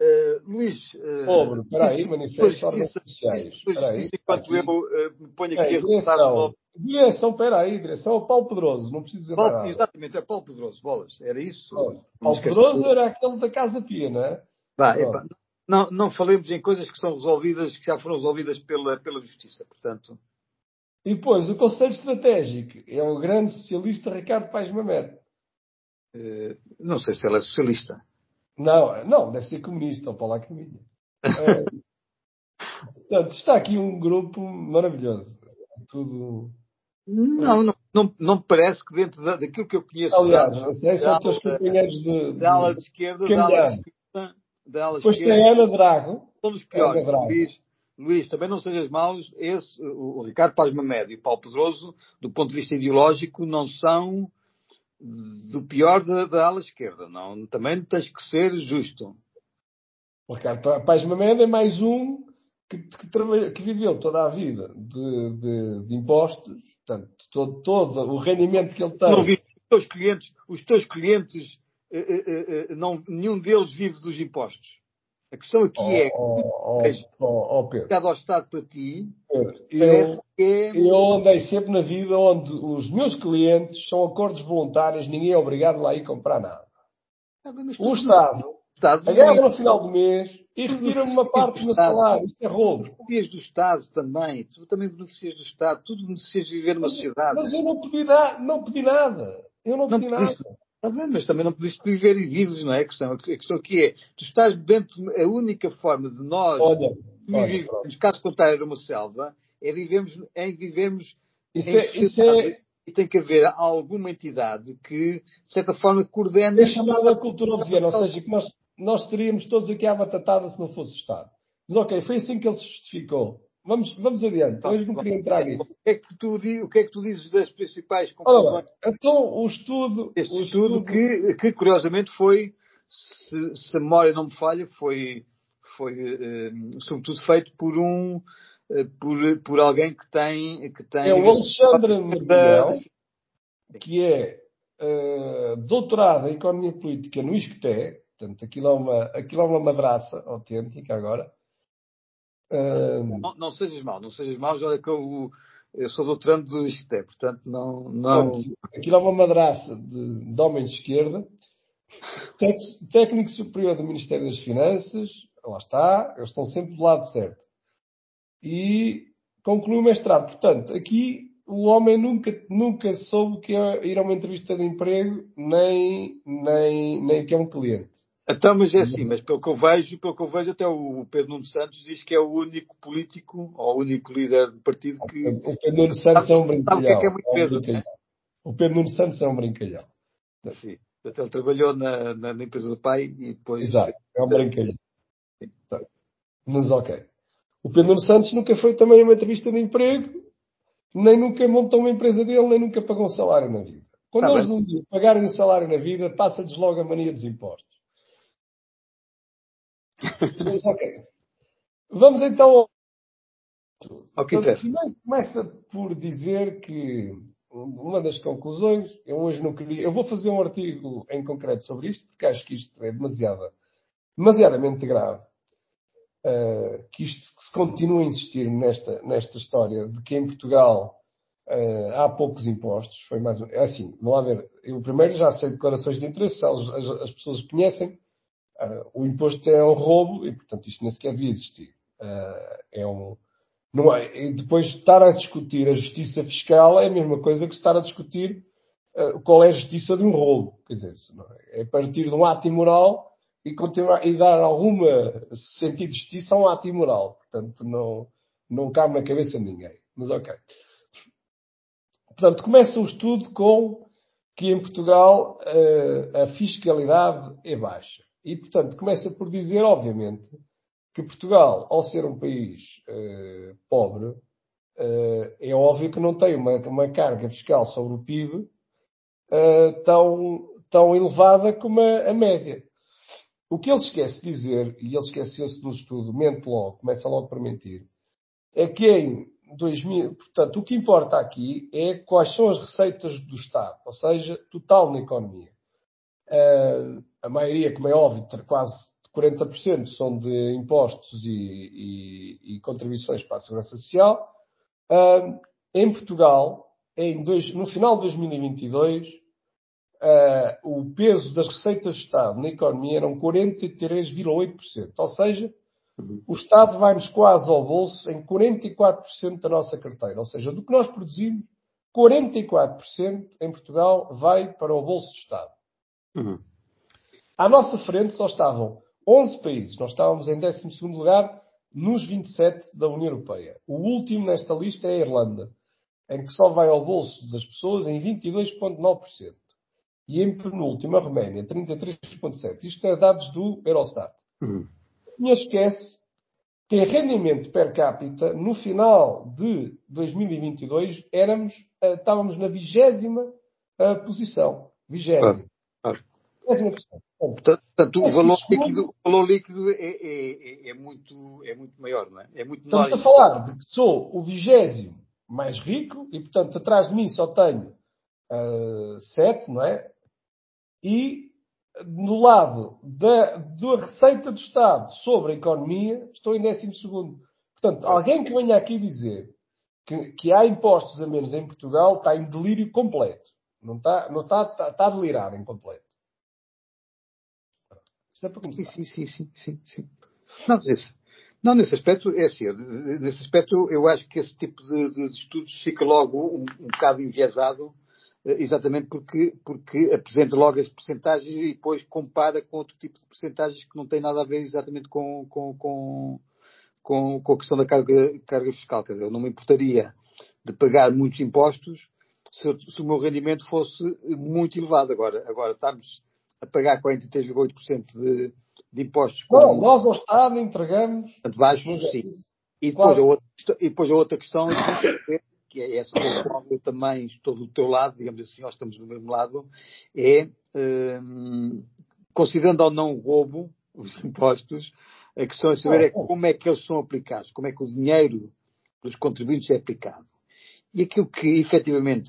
uh, Luís. Uh, Pobre, espera aí, manifesto ordens sociais. Espera aí. Enquanto eu uh, me ponho aqui é, a direção, direção, espera aí, direção ao Paulo Pedroso, não preciso dizer Paulo, nada. Exatamente, é Paulo Pedroso, bolas, era isso? Paulo, Paulo Pedroso era aquele da Casa Pia, não é? Epa, não, não falemos em coisas que são resolvidas, que já foram resolvidas pela, pela Justiça, portanto. E depois, o Conselho Estratégico é o grande socialista Ricardo Paes Mamed. Uh, não sei se ele é socialista. Não, não, deve ser comunista, ou para lá é, portanto, está aqui um grupo maravilhoso. Tudo. Não, não, não, não parece que dentro da, daquilo que eu conheço. Aliás, sei, são os teus companheiros de, de, da ala de esquerda, da ala esquerda. Da ala Depois esquerda, tem Ana Drago. São os piores. Diz, Luís, também não sejas maus, esse, o, Ricardo Paz Mamed e o Paulo Pedroso, do ponto de vista ideológico, não são do pior da, da ala esquerda. Não, também tens que ser justo. O Ricardo Paz Mamed é mais um que, que, que viveu toda a vida de, de, de impostos, portanto, todo, todo, o rendimento que ele tem. Não vi os teus clientes, os teus clientes eh, eh, eh, não, nenhum deles vive dos impostos. A questão aqui oh, é, oh, oh, oh, Pedro. ao Estado para ti, eu, é... eu andei sempre na vida onde os meus clientes são acordos voluntários, ninguém é obrigado lá a ir comprar nada. Ah, o Estado, Estado agarra no final do mês e retira-me uma parte do meu salário. Isto é roubo. Tu beneficias do Estado também. Tu também beneficias do Estado. Tu beneficias de viver numa sociedade. Mas eu não pedi, na, não pedi nada. Eu não, não pedi nada. Está bem, mas também não podiste viver e vives, não é? A questão, a questão aqui é, tu estás dentro, a única forma de nós olha, vivermos, caso contrário, uma selva, é vivermos em vivermos isso em é, isso é... e tem que haver alguma entidade que, de certa forma, coordene... É chamada cultura obsidiana, ou seja, que nós, nós teríamos todos aqui à batatada se não fosse o Estado. Mas ok, foi assim que ele se justificou. Vamos, vamos adiante. Hoje não queria entrar nisso. O que, é que tu, o que é que tu dizes das principais conclusões? então, o estudo. Este o estudo, estudo, Que, que, curiosamente, foi, se, se, a memória não me falha, foi, foi eh, sobretudo feito por um. Eh, por, por alguém que tem. Que tem é o Alexandre Merguel, que é uh, doutorado em Economia Política no ISCTE. Portanto, aquilo é uma, aquilo é uma madraça autêntica agora não, não, sejas mau, não sejas mau, olha que eu, eu sou doutorando do ISCTE, portanto não. não... Aquilo é uma madraça de, de homem de esquerda Técnico Superior do Ministério das Finanças, lá está, eles estão sempre do lado certo. E concluiu o mestrado. Portanto, aqui o homem nunca, nunca soube que é ir a uma entrevista de emprego, nem, nem, nem que é um cliente. Então, mas é assim, mas pelo que eu vejo, pelo que eu vejo, até o Pedro Nuno Santos diz que é o único político, ou o único líder de partido que. O Pedro Nuno Santos é um brincalhão. Sabe o que é que é muito Pedro, é um O Pedro Nuno Santos é um brincalhão. Sim. Portanto, ele trabalhou na, na, na, empresa do pai e depois. Exato, é um brincalhão. Mas ok. O Pedro Santos nunca foi também a uma entrevista de emprego, nem nunca montou uma empresa dele, nem nunca pagou um salário na vida. Quando tá eles um dia pagarem um salário na vida, passa-lhes logo a mania dos impostos. Mas, ok. Vamos então ao. Okay, Portanto, começa por dizer que uma das conclusões, eu hoje não queria, eu vou fazer um artigo em concreto sobre isto, porque acho que isto é demasiado, demasiadamente grave. Uh, que isto que se continua a insistir nesta, nesta história de que em Portugal uh, há poucos impostos. Foi mais é assim, não há ver. Eu primeiro já sei declarações de interesse, as, as, as pessoas conhecem, uh, o imposto é um roubo e, portanto, isto nem sequer devia existir. é um, não é, depois estar a discutir a justiça fiscal é a mesma coisa que estar a discutir qual é a justiça de um roubo. Quer dizer, é? é partir de um ato imoral e, continuar, e dar algum sentido de justiça a um ato imoral. Portanto, não, não cabe na cabeça de ninguém. Mas ok. Portanto, começa o estudo com que em Portugal uh, a fiscalidade é baixa. E, portanto, começa por dizer, obviamente, que Portugal, ao ser um país uh, pobre, uh, é óbvio que não tem uma, uma carga fiscal sobre o PIB uh, tão, tão elevada como a, a, média. O que ele esquece de dizer, e ele esqueceu-se no estudo, mente logo, começa logo por mentir, é que em 2000, portanto, o que importa aqui é quais são as receitas do Estado, ou seja, total na economia. a maioria, como é óbvio, quase 40% são de impostos e, e, e, contribuições para a Segurança Social. Uh, em Portugal, em dois, no final de 2022, uh, o peso das receitas de Estado na economia eram 43,8%. Ou seja, o Estado vai-nos quase ao bolso em 44% da nossa carteira. Ou seja, do que nós produzimos, 44% em Portugal vai para o bolso do Estado. Uhum. À nossa frente só estavam 11 países. Nós estávamos em 12 lugar nos 27 da União Europeia. O último nesta lista é a Irlanda, em que só vai ao bolso das pessoas em 22,9%. E em penúltimo, a Roménia, 33,7%. Isto é dados do Eurostat. Uhum. E esquece que em rendimento per capita, no final de 2022, éramos, eh, estávamos na vigésima eh, posição. Vigésima. Claro. Vigésima posição. Portanto, o valor líquido, o valor líquido é, é, é, é, muito, é muito maior, não é? É muito Estamos a falar de que sou o vigésimo mais rico e, portanto, atrás de mim só tenho uh, sete, não é? E no lado da, da receita do Estado sobre a economia, estou em décimo segundo. Portanto, alguém que venha aqui dizer que, que há impostos a menos em Portugal está em delírio completo. Não está, não está, está, está a delirar em completo. Isto é para começar. Sim, sim, sim, sim, sim. Não, nesse, não, nesse aspecto, é assim, nesse aspecto eu acho que esse tipo de, de estudos fica logo um, um bocado enviesado, exatamente porque, porque apresenta logo as percentagens e depois compara com outro tipo de percentagens que não tem nada a ver exatamente com, com, com, com, com a questão da carga, carga fiscal. Quer dizer, eu não me importaria de pagar muitos impostos se, se o meu rendimento fosse muito elevado. Agora, agora estamos a pagar 43,8% de, de impostos. Não, nós ao Estado entregamos. Baixos, sim. E depois, a outra, e depois a outra questão, é essa qual eu também estou do teu lado, digamos assim, nós estamos do mesmo lado, é, um, considerando ou não o roubo, os impostos, a questão a saber é como é que eles são aplicados, como é que o dinheiro dos contribuintes é aplicado. E aquilo que efetivamente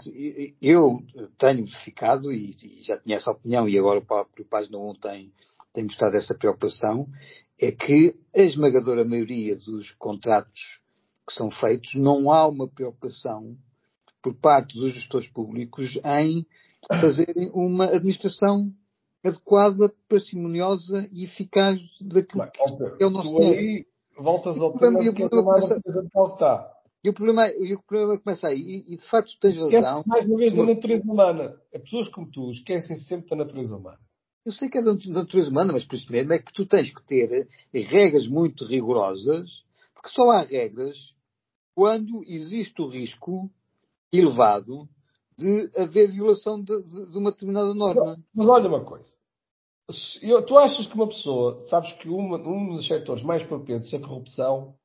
eu tenho verificado, e, e já tinha essa opinião, e agora o próprio Página 1 tem, tem mostrado essa preocupação, é que a esmagadora maioria dos contratos que são feitos não há uma preocupação por parte dos gestores públicos em fazerem uma administração adequada, parcimoniosa e eficaz daquilo Bem, que ok. é o nosso aí voltas ao o problema- tema de que é problema tomar começa- a coisa tal que está. E o problema, e o problema começa aí. E, e, de facto tens razão. mais uma vez da natureza humana. É pessoas como tu esquecem sempre da natureza humana. Eu sei que é da natureza humana, mas por isso mesmo é que tu tens que ter regras muito rigorosas, porque só há regras quando existe o risco elevado de haver violação de, de- de uma determinada norma. Mas olha uma coisa. Eu- tu achas que uma pessoa, sabes que uma- um dos setores mais propensos à corrupção,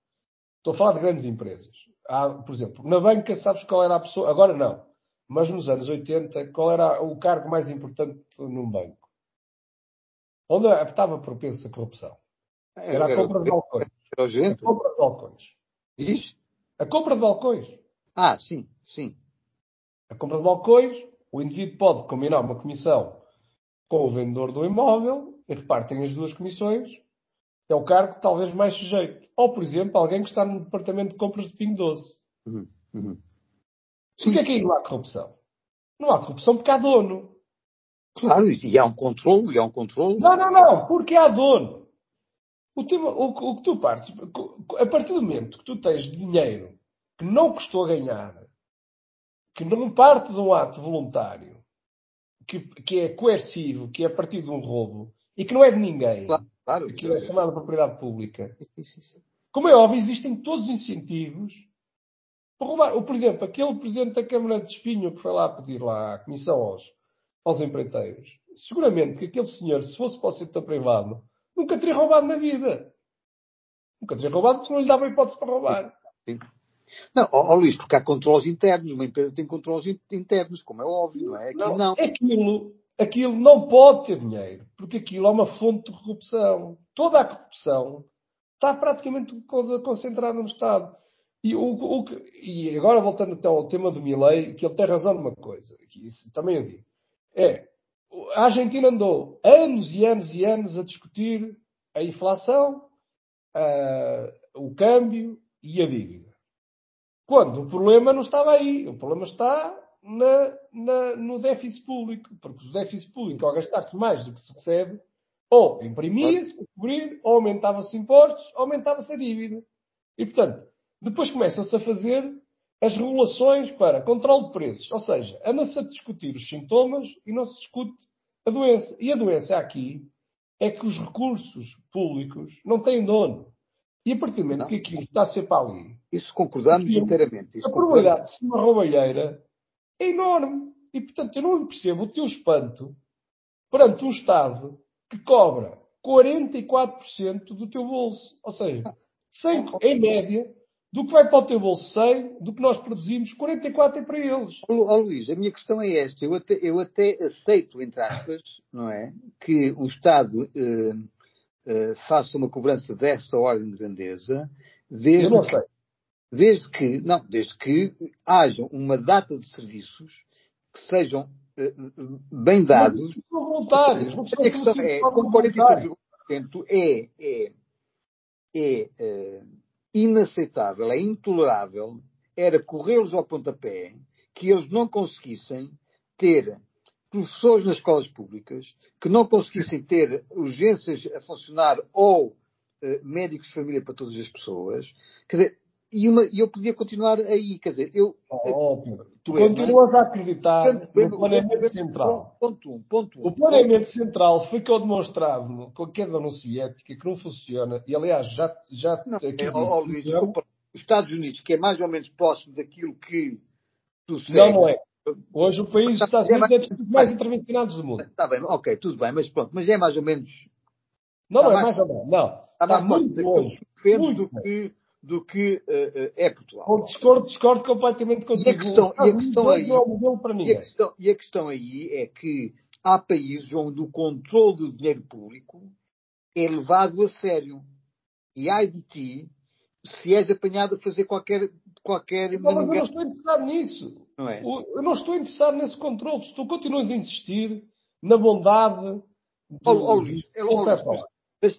estou a falar de grandes empresas. Há, por exemplo, na banca, sabes qual era a pessoa, agora não, mas nos anos 80, qual era o cargo mais importante num banco? Onde estava propenso à corrupção? Era a compra de balcões. era A compra de balcões. Diz? A compra de balcões. Ah, sim, sim. A compra de balcões, o indivíduo pode combinar uma comissão com o vendedor do imóvel e repartem as duas comissões. É o cargo talvez mais sujeito. Ou, por exemplo, alguém que está no departamento de compras de Pingo Doce. Uhum, uhum. Porquê é que aí não há corrupção? Não há corrupção porque há dono. Claro, e há um controle, e há um controle. Não, não, não, porque há dono. O, tema- o que- o que tu partes, a partir do momento que tu tens dinheiro que não custou a ganhar, que não parte de um ato voluntário, que, que é coercivo, que é a partir de um roubo, e que não é de ninguém, Claro, claro. aquilo é chamado propriedade pública, como é óbvio, existem todos os incentivos para roubar. Ou, por exemplo, aquele presidente da Câmara de Espinho que foi lá pedir lá a comissão aos, aos empreiteiros, seguramente que aquele senhor, se fosse para o setor privado, nunca teria roubado na vida. Nunca teria roubado porque não lhe dava hipótese para roubar. Não, ó, Luís, porque há controles internos. Uma empresa tem controles in- internos, como é óbvio, não é? Aqui não. Aquilo, aquilo não pode ter dinheiro, porque aquilo é uma fonte de corrupção. Toda a corrupção está praticamente co- concentrada no Estado. E, o, o e agora voltando então ao tema do Milley, que ele tem razão numa coisa, que isso também eu digo, é a Argentina andou anos e anos e anos a discutir a inflação, ah, o câmbio e a dívida. Quando o problema não estava aí, o problema está na- na- no déficit público, porque o déficit público, ao gastar-se mais do que se recebe, ou imprimia-se para cobrir, ou aumentava-se impostos, ou aumentava-se a dívida. E, portanto, depois começam-se a fazer as regulações para controle de preços, ou seja, anda-se a discutir os sintomas e não se discute a doença. E a doença aqui é que os recursos públicos não têm dono. E a partir do momento Não. que aquilo está sempre ali, Isso concordamos inteiramente. Isso a probabilidade de ser uma roubalheira é enorme. E, portanto, eu não percebo o teu espanto perante um Estado que cobra 44% do teu bolso. Ou seja, 100, em média, do que vai para o teu bolso 100, do que nós produzimos, 44 é para eles. Ó, ó, Luís, a minha questão é esta. Eu até, eu até aceito, entre aspas, não é? Que o Estado eh, eh, faça uma cobrança dessa ordem de grandeza, desde Eu não que sei. desde que, não, desde que haja uma data de serviços que sejam eh, bem Mas dados. são voluntários. Não A minha questão é, com voluntários. 43% é, é, é inaceitável, é intolerável, era corrê-los ao pontapé que eles não conseguissem ter professores nas escolas públicas, que não conseguissem ter urgências a funcionar ou eh, médicos de família para todas as pessoas. Quer dizer, e, uma- eu podia continuar aí, quer dizer, eu, Oh, Problema- continuas a acreditar no planeamento central. Ponto um, ponto um. O planeamento central ficou demonstrado com a queda da União Soviética que não funciona. E, aliás, já, já Não, aqui é, disse ó, Luís, os Estados Unidos, que é mais ou menos próximo daquilo que tu Não, não é. Hoje o país Estados Unidos é dos mais intervencionados do mundo. Está bem, ok, tudo bem, mas pronto, mas é mais ou menos, Não, Está é mais- mais ou menos. Não. está Está mais muito longe. Muito do que, do que eh, é Portugal. Com discordo, discordo completamente contigo. questão- Os Estados e a Unidos questão aí- é E a, questão, e a questão aí é que há países onde o controle do dinheiro público é levado a sério. E ai de ti se és apanhado a fazer qualquer, qualquer Não, mas eu não estou interessado nisso. não é? O- Eu não estou interessado nesse controle. Se tu continuas a insistir na bondade. do- Ó, ó, Luís, é, ó,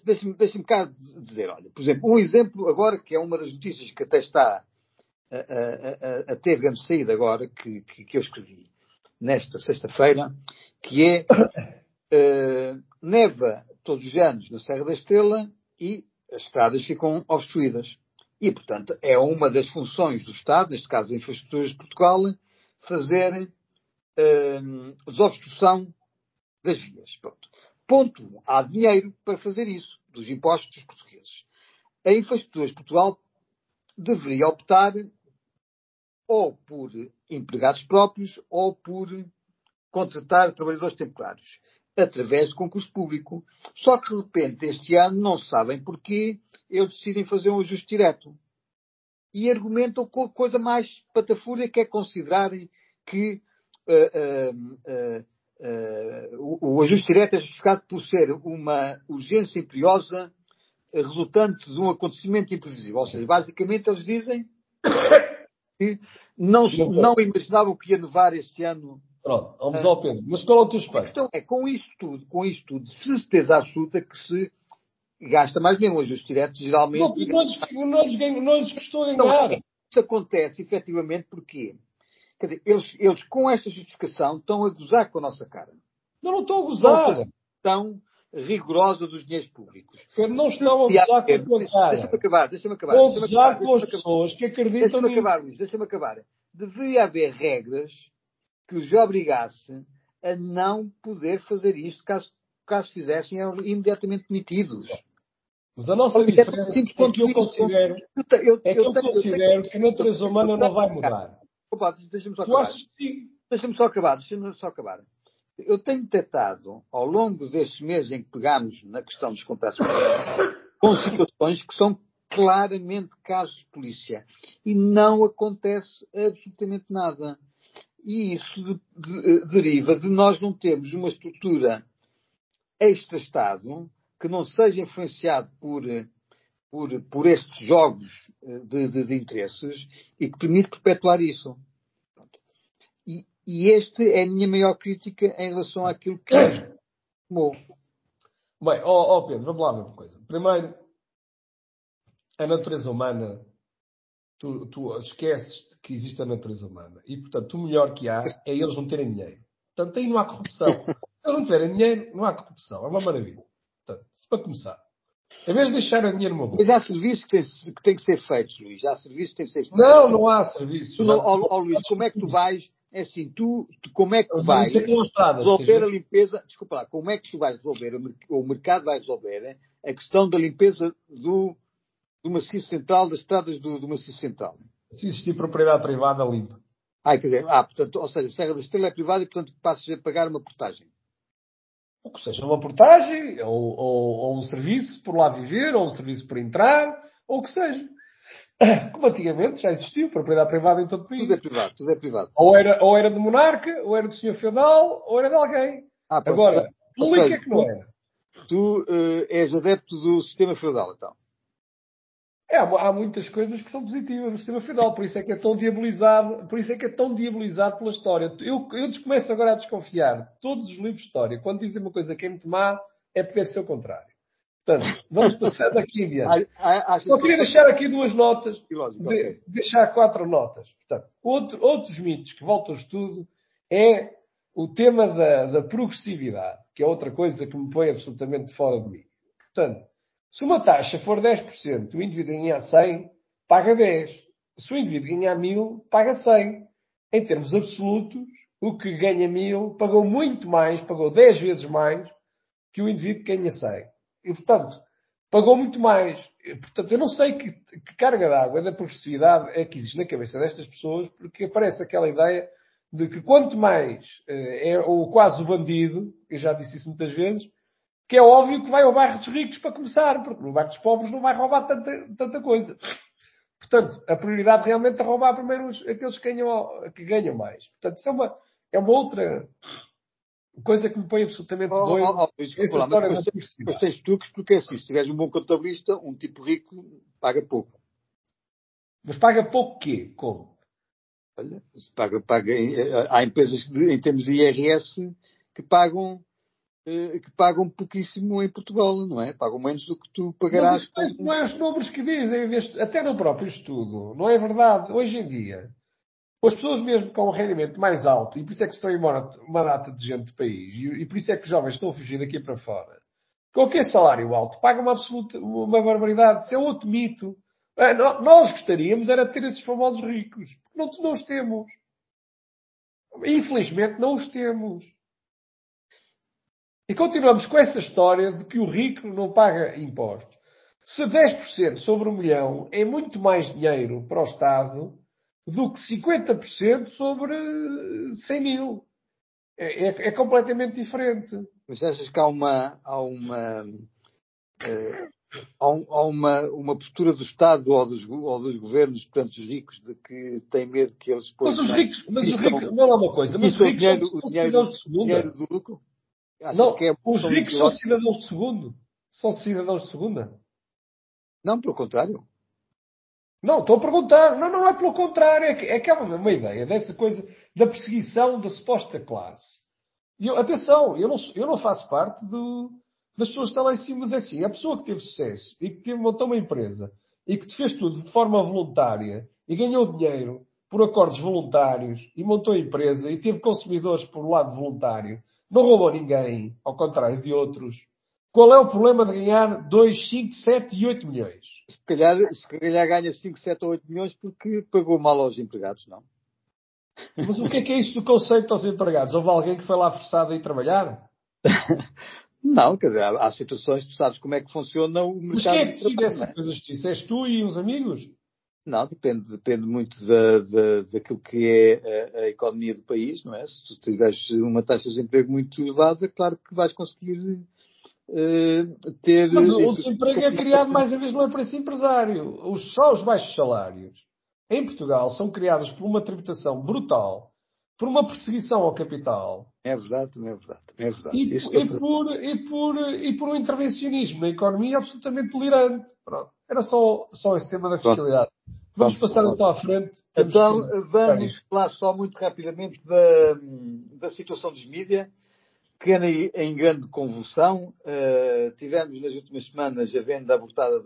Deixa-me deixa cá dizer, olha, por exemplo, um exemplo agora que é uma das notícias que até está a, a, a, a ter grande saída agora, que, que, que eu escrevi nesta sexta-feira, que é uh, neva todos os anos na Serra da Estrela e as estradas ficam obstruídas. E, portanto, é uma das funções do Estado, neste caso da Infraestruturas de Portugal, fazer uh, desobstrução das vias. Pronto. Ponto 1. Há dinheiro para fazer isso, dos impostos dos portugueses. A Infraestruturas Portugal deveria optar ou por empregados próprios ou por contratar trabalhadores temporários através de concurso público. Só que de repente este ano não sabem porquê eles decidem fazer um ajuste direto. E argumentam com a coisa mais patafúria que é considerarem que uh, uh, uh, o, o, ajuste direto é justificado por ser uma urgência imperiosa resultante de um acontecimento imprevisível. Ou seja, basicamente eles dizem que não, não imaginavam que ia nevar este ano. Pronto, vamos ao Pedro. Mas qual é o teu espelho? A questão é, com isto tudo, com isto tudo, certeza absoluta que se gasta mais dinheiro. Um ajuste direto, geralmente. Não, não, lhes, não, não lhes custou ganhar. Não, isso acontece, efetivamente, porque quer dizer, eles, eles, com esta justificação, estão a gozar com a nossa cara. Não, não estão a gozar. Estão rigorosa dos dinheiros públicos. não estão a gozar com a cara. Deixa-me acabar, deixa-me acabar. Estão a gozar com as pessoas que acreditam Deixa-me acabar, Luís, deixa-me acabar. Deveria haver regras que os obrigasse a não poder fazer isto caso, caso fizessem eram imediatamente demitidos. Mas a nossa diferença é que eu considero, é que eu, considero que a natureza humana não vai mudar. Opa, deixa-me só acabar. Deixa-me só acabar, deixa-me só acabar. Eu tenho tentado, ao longo destes meses em que pegámos na questão dos contratos com situações que são claramente casos de polícia. E não acontece absolutamente nada. E isso de, de, deriva de nós não termos uma estrutura extra-Estado que não seja influenciado por, por, por estes jogos de, de, interesses e que permite perpetuar isso. E, e este é a minha maior crítica em relação àquilo que tomou. Bem, ó Pedro, vamos lá ver uma coisa. Primeiro, a natureza humana, tu, tu esqueces que existe a natureza humana. E, portanto, o melhor que há é eles não terem dinheiro. Portanto, aí não há corrupção. Se eles não tiverem dinheiro, não há corrupção. É uma maravilha. Portanto, para começar. Em vez de deixar o dinheiro boca. Mas há serviços que têm, que que ser feitos, Luís. Há serviços que têm que ser feitos. Não, não há serviços. Ó oh, oh, Luís, como é que tu vais é assim, tu, tu como é que vais resolver a limpeza, desculpa lá, como é que tu vais resolver, o mercado vai resolver a questão da limpeza do, do maciço central, das estradas do, do maciço central? Se existir propriedade privada, limpa. Ah, quer dizer, ah, portanto, ou seja, a Serra da Estrela é privada e, portanto, passas a pagar uma portagem. Ou que seja uma portagem, ou, ou, ou um serviço por lá viver, ou um serviço por entrar, ou o que seja. Como antigamente já existiu, propriedade privada em todo o país. Tudo é privado, tudo é privado. Ou era, ou era de monarca, ou era do senhor feudal, ou era de alguém. Ah, Agora, público é que não era. Tu uh, és adepto do sistema feudal, então. É, há muitas coisas que são positivas no sistema feudal, por isso é que é tão diabolizado, por isso é que é tão diabolizado pela história. Eu, eu começo agora a desconfiar. Todos os livros de história, quando dizem uma coisa que é muito má, é porque deve ser o contrário. Portanto, vamos passar daqui em diante. Só queria deixar aqui duas notas, de, deixar quatro notas. Portanto, outro, outros mitos que voltam ao estudo é o tema da, da, progressividade, que é outra coisa que me põe absolutamente fora de mim. Portanto, se uma taxa for 10%, o indivíduo ganhar 100, paga 10. Se o indivíduo ganhar 1000, paga 100. Em termos absolutos, o que ganha 1000 pagou muito mais, pagou 10 vezes mais que o indivíduo que ganha 100. E, portanto, pagou muito mais. Portanto, eu não sei que, que carga d'água da progressividade é que existe na cabeça destas pessoas, porque aparece aquela ideia de que quanto mais eh, é o quase o bandido, eu já disse isso muitas vezes, que é óbvio que vai ao bairro dos ricos para começar, porque no bairro dos pobres não vai roubar tanta, tanta coisa. Portanto, a prioridade realmente é roubar primeiro os, aqueles que ganham, que ganham mais. Portanto, isso é uma, é uma outra Coisa que me põe absolutamente oh, doido. Oh, oh, desculpa lá, mas depois, depois tens truques, porque é assim, se tiveres um bom contabilista, um tipo rico paga pouco. Mas paga pouco quê? Como? Olha, se paga, paga, eh, há empresas de, em termos de IRS que pagam que pagam pouquíssimo em Portugal, não é? Pagam menos do que tu pagarás. Mas não é os números que dizem, até no próprio estudo, não é verdade? Hoje em dia, as pessoas mesmo com um rendimento mais alto, e por isso é que estão embora uma data de gente do país, e, por isso é que os jovens estão a fugir daqui para fora, qualquer salário alto paga uma absoluta, uma barbaridade. Isso é outro mito. É, nós gostaríamos era de ter esses famosos ricos. Não, não os temos. Infelizmente não os temos. E continuamos com essa história de que o rico não paga impostos. Se 10% sobre um milhão é muito mais dinheiro para o Estado do que 50% sobre 100 mil. É, é, é, completamente diferente. Mas achas que há uma, há uma, uh, há, um, há, uma, uma postura do Estado ou dos, ou dos governos perante os ricos de que tem medo que eles Mas os ricos, mas os ricos, não é uma coisa, mas os ricos dinheiro, são, cidadãos de segunda. Do lucro? Não, é os ricos são cidadãos de segundo. São cidadãos de segunda. Não, pelo contrário. Não, estou a perguntar. Não, não é pelo contrário. É que, é que é uma, uma ideia dessa coisa da perseguição da suposta classe. E eu, atenção, eu não, eu não faço parte do, das pessoas que estão lá em cima, mas é assim, a pessoa que teve sucesso e que teve, montou uma empresa e que fez tudo de forma voluntária e ganhou dinheiro por acordos voluntários e montou a empresa e teve consumidores por lado voluntário, não roubou ninguém, ao contrário de outros. Qual é o problema de ganhar 2, 5, 7 e 8 milhões? Se calhar, se calhar ganha 5, 7 ou 8 milhões porque pagou mal aos empregados, não? Mas o que é que é isso do conceito aos empregados? Houve alguém que foi lá forçado a ir trabalhar? Não, quer dizer, há, há, situações, tu sabes como é que funciona o mercado. Mas quem é que decide essa coisa justiça? És tu e uns amigos? Não, depende, depende muito da, da, daquilo que é a, a, economia do país, não é? Se tu tiveres uma taxa de desemprego muito elevada, claro que vais conseguir uh, ter. Mas o, o desemprego é criado mais uma vez não é para esse empresário. Os, só os baixos salários em Portugal são criados por uma tributação brutal por uma perseguição ao capital. É verdade, é verdade. É verdade. E, e, por, e, por, e por um intervencionismo na economia absolutamente delirante. Pronto. Era só, só esse tema da fiscalidade. Vamos passar então à frente. Então, que... vamos falar só muito rapidamente da, da situação dos mídias, que anda em grande convulsão. Uh, tivemos nas últimas semanas a venda abortada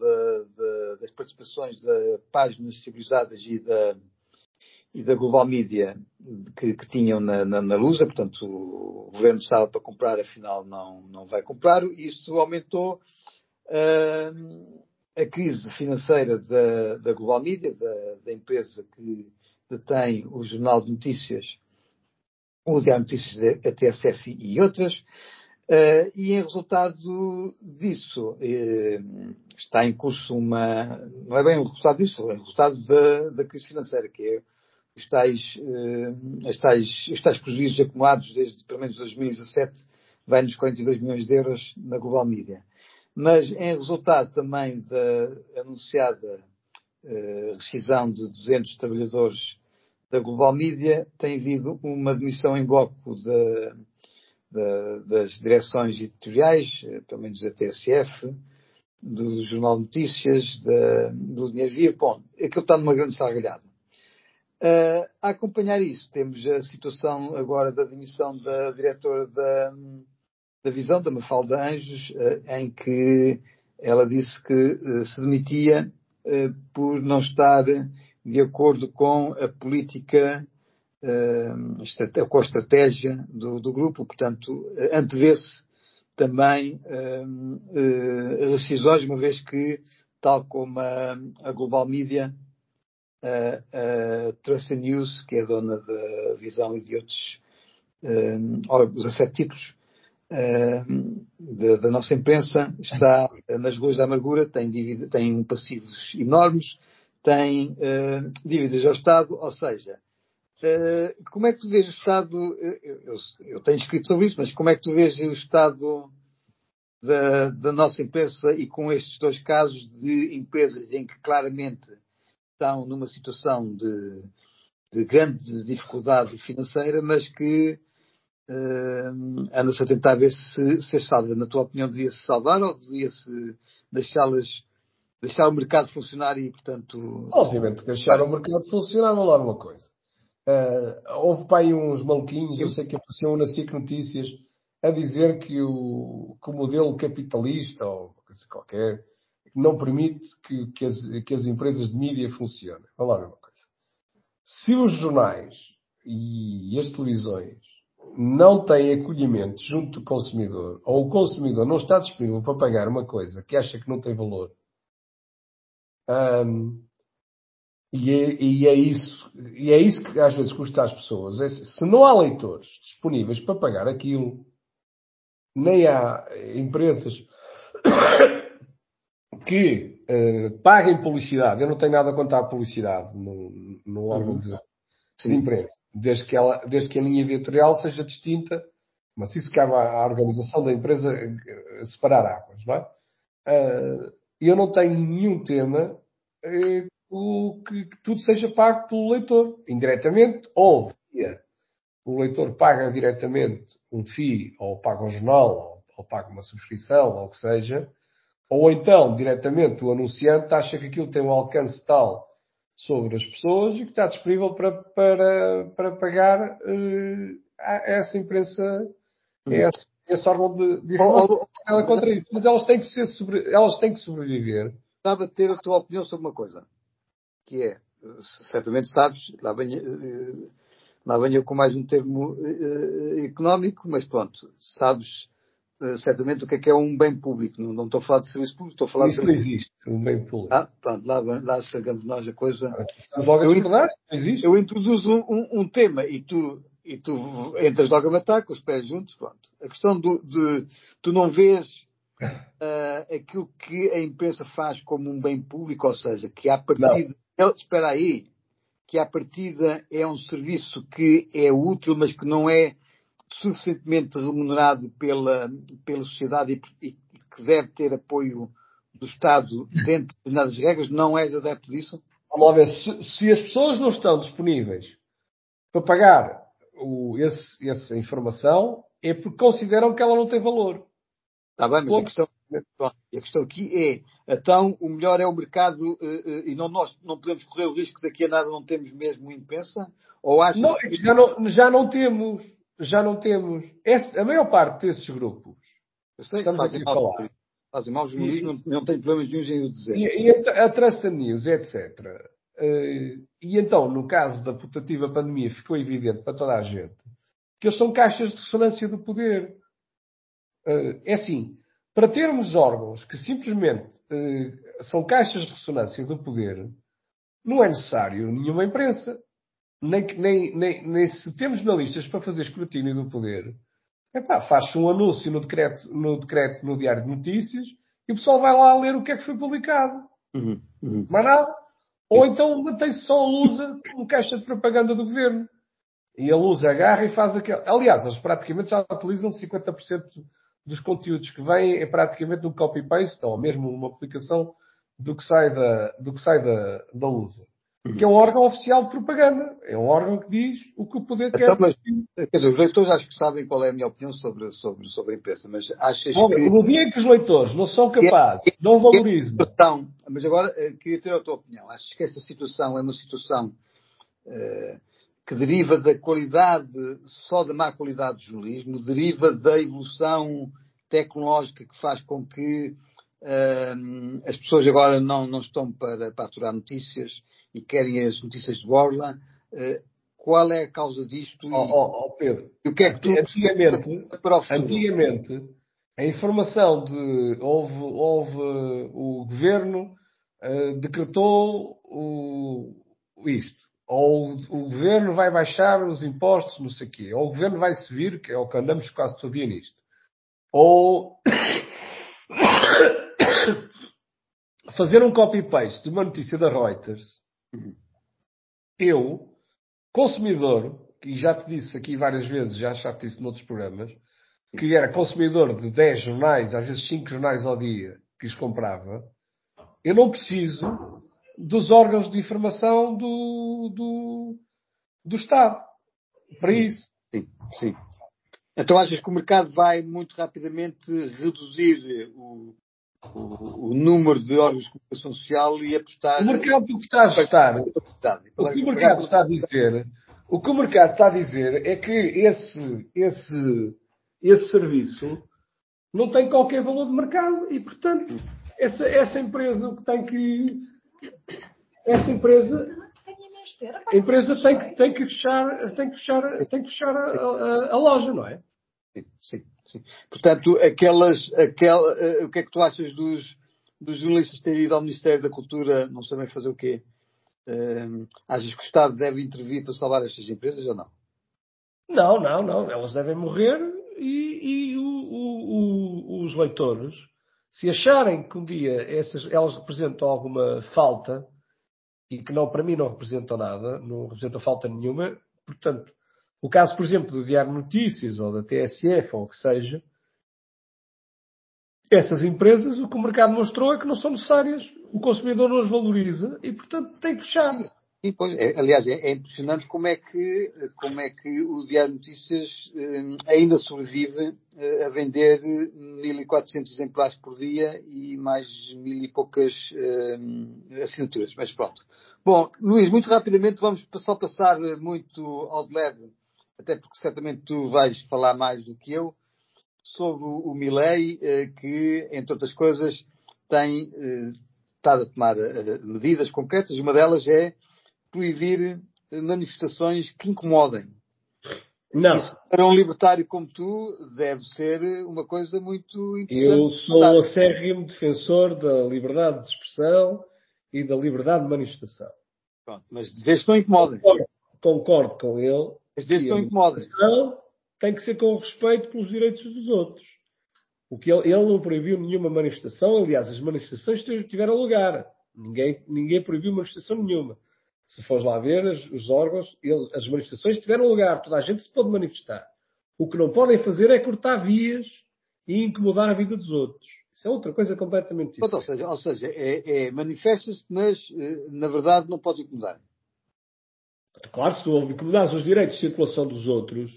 das participações de páginas civilizadas e da e da Global Media que, que tinham na, na, na, Lusa, portanto o governo estava para comprar, afinal não, não vai comprar, e isso aumentou uh, a crise financeira da, da Global Media, da, da, empresa que detém o Jornal de Notícias, o Diário de Notícias da TSF e outras, uh, e em resultado disso uh, está em curso uma, não é bem o resultado disso, é o resultado da, da crise financeira, que é os tais, uh, tais, os tais prejuízos acumulados desde pelo menos 2017 vai nos 42 milhões de euros na Global Media. Mas em resultado também da anunciada uh, rescisão de 200 trabalhadores da Global Media, tem havido uma demissão em bloco das direções editoriais, eh, pelo menos da TSF, do Jornal Notícias, da, do Dinheiro Via. Bom, aquilo está numa grande salgalhada. Uh, a acompanhar isso, temos a situação agora da demissão da diretora da, da Visão, da Mafalda Anjos, uh, em que ela disse que uh, se demitia por não estar de acordo com a política, com a estratégia do, do grupo, portanto, antevê-se também rescisões, uma vez que, tal como a, a Global Media, a, a News, que é dona da Visão e de outros, um, os a sete títulos da, da, nossa imprensa, está nas ruas da amargura, tem, dívida, tem passivos enormes, tem uh, dívidas ao Estado, ou seja, uh, como é que tu vês o Estado, eu, eu, eu, tenho escrito sobre isso, mas como é que tu vês o Estado da, da nossa imprensa e com estes dois casos de empresas em que claramente estão numa situação de, de grande dificuldade financeira, mas que uh, anda-se a tentar ver se, se salva. Na tua opinião, devia-se salvar ou devia-se deixá-las deixar o mercado funcionar e, portanto. Obviamente, deixar o mercado funcionar, vou lá uma coisa. Uh, houve para aí uns maluquinhos, eu sei que apareciam na SIC Notícias, a dizer que o, que o modelo capitalista, ou coisa qualquer, não permite que, que, as, que as empresas de mídia funcionem. Vamos lá uma coisa. se os jornais e as televisões não têm acolhimento junto do consumidor, ou o consumidor não está disponível para pagar uma coisa que acha que não tem valor, um, e, é, e, é, isso, e é isso que às vezes custa às pessoas. É, se não há leitores disponíveis para pagar aquilo, nem há empresas que uh, paguem publicidade. Eu não tenho nada a contar a publicidade no, no órgão uhum. de, de, imprensa, desde que, ela, desde que a linha editorial seja distinta, mas isso cabe à, organização da empresa uh, separar águas, não é? Uh, eu não tenho nenhum tema o, que, que, tudo seja pago pelo leitor, indiretamente, ou via. O leitor paga diretamente um FII, ou paga um jornal, ou, ou paga uma subscrição, ou o que seja, ou então, diretamente, o anunciante acha que aquilo tem um alcance tal sobre as pessoas e que está disponível para, para, para pagar uh, a essa imprensa, a esse, esse órgão de, de informação. Ela contra isso. Mas elas têm que, ser sobre, elas têm que sobreviver. Estava a ter a tua opinião sobre uma coisa que é, certamente sabes, lá venho, lá venho com mais um termo uh, económico, mas pronto, sabes certamente o que é que é um bem público. Não, não estou a falar de serviço público, estou a falar Isso de... não existe, um bem público. Ah, pronto, lá, lá chegamos nós a coisa. Logo eu, a existe. eu introduzo um, um, um, tema e tu, e tu entras logo a matar com os pés juntos, pronto. A questão do, de tu não vês uh, aquilo que a imprensa faz como um bem público, ou seja, que a partir espera aí, que à partida é um serviço que é útil, mas que não é suficientemente remunerado pela, pela sociedade e, e que deve ter apoio do Estado dentro de determinadas regras, não és adepto disso? Vamos lá ver, se, se as pessoas não estão disponíveis para pagar o, esse, essa informação, é porque consideram que ela não tem valor. Está bem, mas a questão, a questão aqui é, então o melhor é o mercado uh, e não, nós não podemos correr o risco daqui a nada não temos mesmo impensa? Ou acho não, que... já, não, já não temos, já não temos. Esse, a maior parte desses grupos eu sei estamos aqui a falar. Fazem mal jornalismo, não, não tem problemas nenhum em o dizer. E, e a, a Traça News, etc. Uh, e então, no caso da putativa pandemia, ficou evidente para toda a gente que eles são caixas de ressonância do poder. Uh, é assim, para termos órgãos que simplesmente uh, são caixas de ressonância do poder, não é necessário nenhuma imprensa. Nem, nem, nem, nem se temos jornalistas para fazer escrutínio do poder, faz-se um anúncio no decreto, no decreto no Diário de Notícias e o pessoal vai lá ler o que é que foi publicado. Uhum, uhum. Mais nada. Ou então mantém-se só a Lusa como caixa de propaganda do governo. E a Lusa agarra e faz aquele. Aliás, eles praticamente já utilizam 50% dos conteúdos que vêm é praticamente um copy-paste, ou mesmo uma aplicação do que sai da, do que sai da, da USA. Que é um órgão oficial de propaganda. É um órgão que diz o que o poder quer. Então, mas, quer dizer, os leitores acho que sabem qual é a minha opinião sobre, sobre, sobre a imprensa, mas achas Bom, que... No dia em que os leitores não são capazes, é, não valorizam... Então, mas agora, eh, queria ter a tua opinião. Achas que esta situação é uma situação uh, que deriva da qualidade, só da má qualidade do jornalismo, deriva da evolução tecnológica que faz com que as pessoas agora não, não estão para, para aturar notícias e querem as notícias de borla. Uh, qual é a causa disto? Oh, oh, oh Pedro, e o que é que tu antigamente, antigamente a informação de houve, houve o governo uh, decretou o, isto ou o governo vai baixar os impostos, não sei o quê, ou o governo vai subir, que é o que andamos quase todo dia nisto, ou fazer um copy-paste de uma notícia da Reuters, eu, consumidor, e já te disse aqui várias vezes, já já te disse noutros programas, que era consumidor de 10 jornais, às vezes 5 jornais ao dia, que os comprava, eu não preciso dos órgãos de informação do, do, do Estado para isso. Sim, sim. Então achas que o mercado vai muito rapidamente reduzir o, o, o número de órgãos de comunicação social e apostar. O mercado o que está a ajustar. O que o mercado está a dizer. O que o mercado está a dizer é que esse, esse, esse serviço não tem qualquer valor de mercado e, portanto, essa, essa empresa que tem que essa empresa a empresa tem que, tem que fechar, tem que fechar, tem que fechar a, a, a loja, não é? Sim, sim, sim. Portanto, aquelas, aquela, uh, o que é que tu achas dos, dos jornalistas terem ido ao Ministério da Cultura, não sabem fazer o quê? Uh, achas que o Estado deve intervir para salvar estas empresas ou não? Não, não, não. Elas devem morrer e, e o, o, o, os leitores, se acharem que um dia essas, elas representam alguma falta, e que não, para mim não representam nada, não representam falta nenhuma, portanto, o caso, por exemplo, do Diário Notícias ou da TSF ou o que seja, essas empresas, o que o mercado mostrou é que não são necessárias, o consumidor não as valoriza e, portanto, tem que fechar. Sim, pois, é, aliás, é, é, impressionante como é que, como é que o Diário Notícias eh, ainda sobrevive eh, a vender 1.400 exemplares por dia e mais mil e poucas eh, assinaturas. Mas pronto. Bom, Luís, muito rapidamente vamos só passar muito ao de leve, até porque certamente tu vais falar mais do que eu, sobre o, o Milley, eh, que, entre outras coisas, tem eh, estado a tomar eh, medidas concretas. Uma delas é proibir manifestações que incomodem. Não. Isso, para um libertário como tu, deve ser uma coisa muito interessante. Eu sou um acérrimo defensor da liberdade de expressão e da liberdade de manifestação. Pronto, mas desde que não incomodem. Concordo, concordo com ele. Desde que não tem que ser com respeito pelos direitos dos outros. O que ele, ele não proibiu nenhuma manifestação, aliás, as manifestações tiveram lugar. Ninguém, ninguém proibiu manifestação nenhuma se fores lá ver, os órgãos, eles, as manifestações tiveram lugar, toda a gente se pode manifestar. O que não podem fazer é cortar vias e incomodar a vida dos outros. Isso é outra coisa completamente diferente. Ou seja, ou seja é, é manifesta-se, mas eh, na verdade não pode incomodar. Claro, se tu incomodares os direitos de circulação dos outros,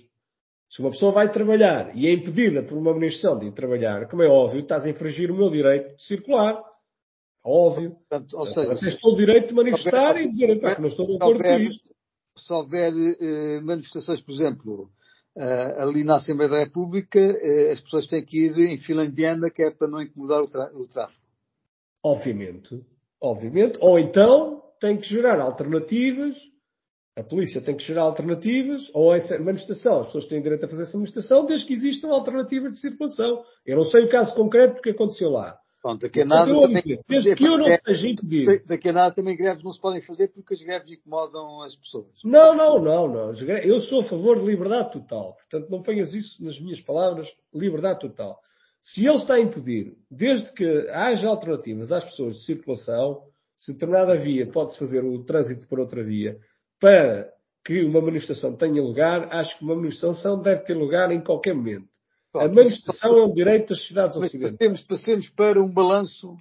se uma pessoa vai trabalhar e é impedida por uma manifestação de ir trabalhar, como é óbvio, estás a infringir o meu direito de circular. Óbvio. Portanto, ou seja, Vocês têm o direito de manifestar houver, e dizer que não estou de acordo com isto. Se houver eh, manifestações, por exemplo, uh, ali na Assembleia da República, uh, as pessoas têm que ir em fila indiana, que é para não incomodar o, o tráfego. Obviamente. Obviamente. Ou então tem que gerar alternativas. A polícia tem que gerar alternativas, ou essa manifestação, as pessoas têm direito a fazer essa manifestação, desde que existam alternativas de circulação. Eu não sei o caso concreto que aconteceu lá. Pronto, daqui a nada também, desde que eu não seja impedido. Daqui a nada também greves não se podem fazer porque as greves incomodam as pessoas. Não, não, não, não. Eu sou a favor de liberdade total. Portanto, não ponhas isso nas minhas palavras, liberdade total. Se ele está a impedir, desde que haja alternativas às pessoas de circulação, se determinada via pode-se fazer o trânsito por outra via, para que uma manifestação tenha lugar, acho que uma manifestação deve ter lugar em qualquer momento. A manifestação é um direito das cidades ocidentais. Temos, passemos para um balanço,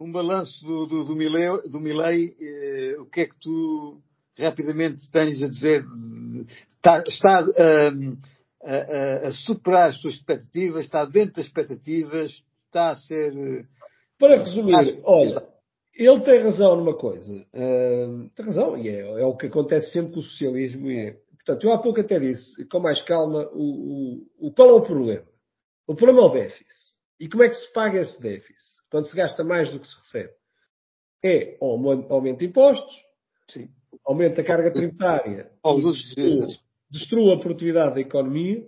um balanço do, do, do Milley, do Milley eh, o que é que tu rapidamente tens a dizer? Está, está um, a, a, a, superar as tuas expectativas, está dentro das expectativas, está a ser. Eh, para resumir, olha, ele tem razão numa coisa. Uh, tem razão, e é, é, o que acontece sempre com o socialismo, e é Portanto, eu há pouco até disse, com mais calma, o, o, o, qual é o problema? O problema é o déficit. E como é que se paga esse déficit? Quando se gasta mais do que se recebe? É aumento de impostos, Sim. aumenta a carga tributária, destrua, destrua a produtividade da economia,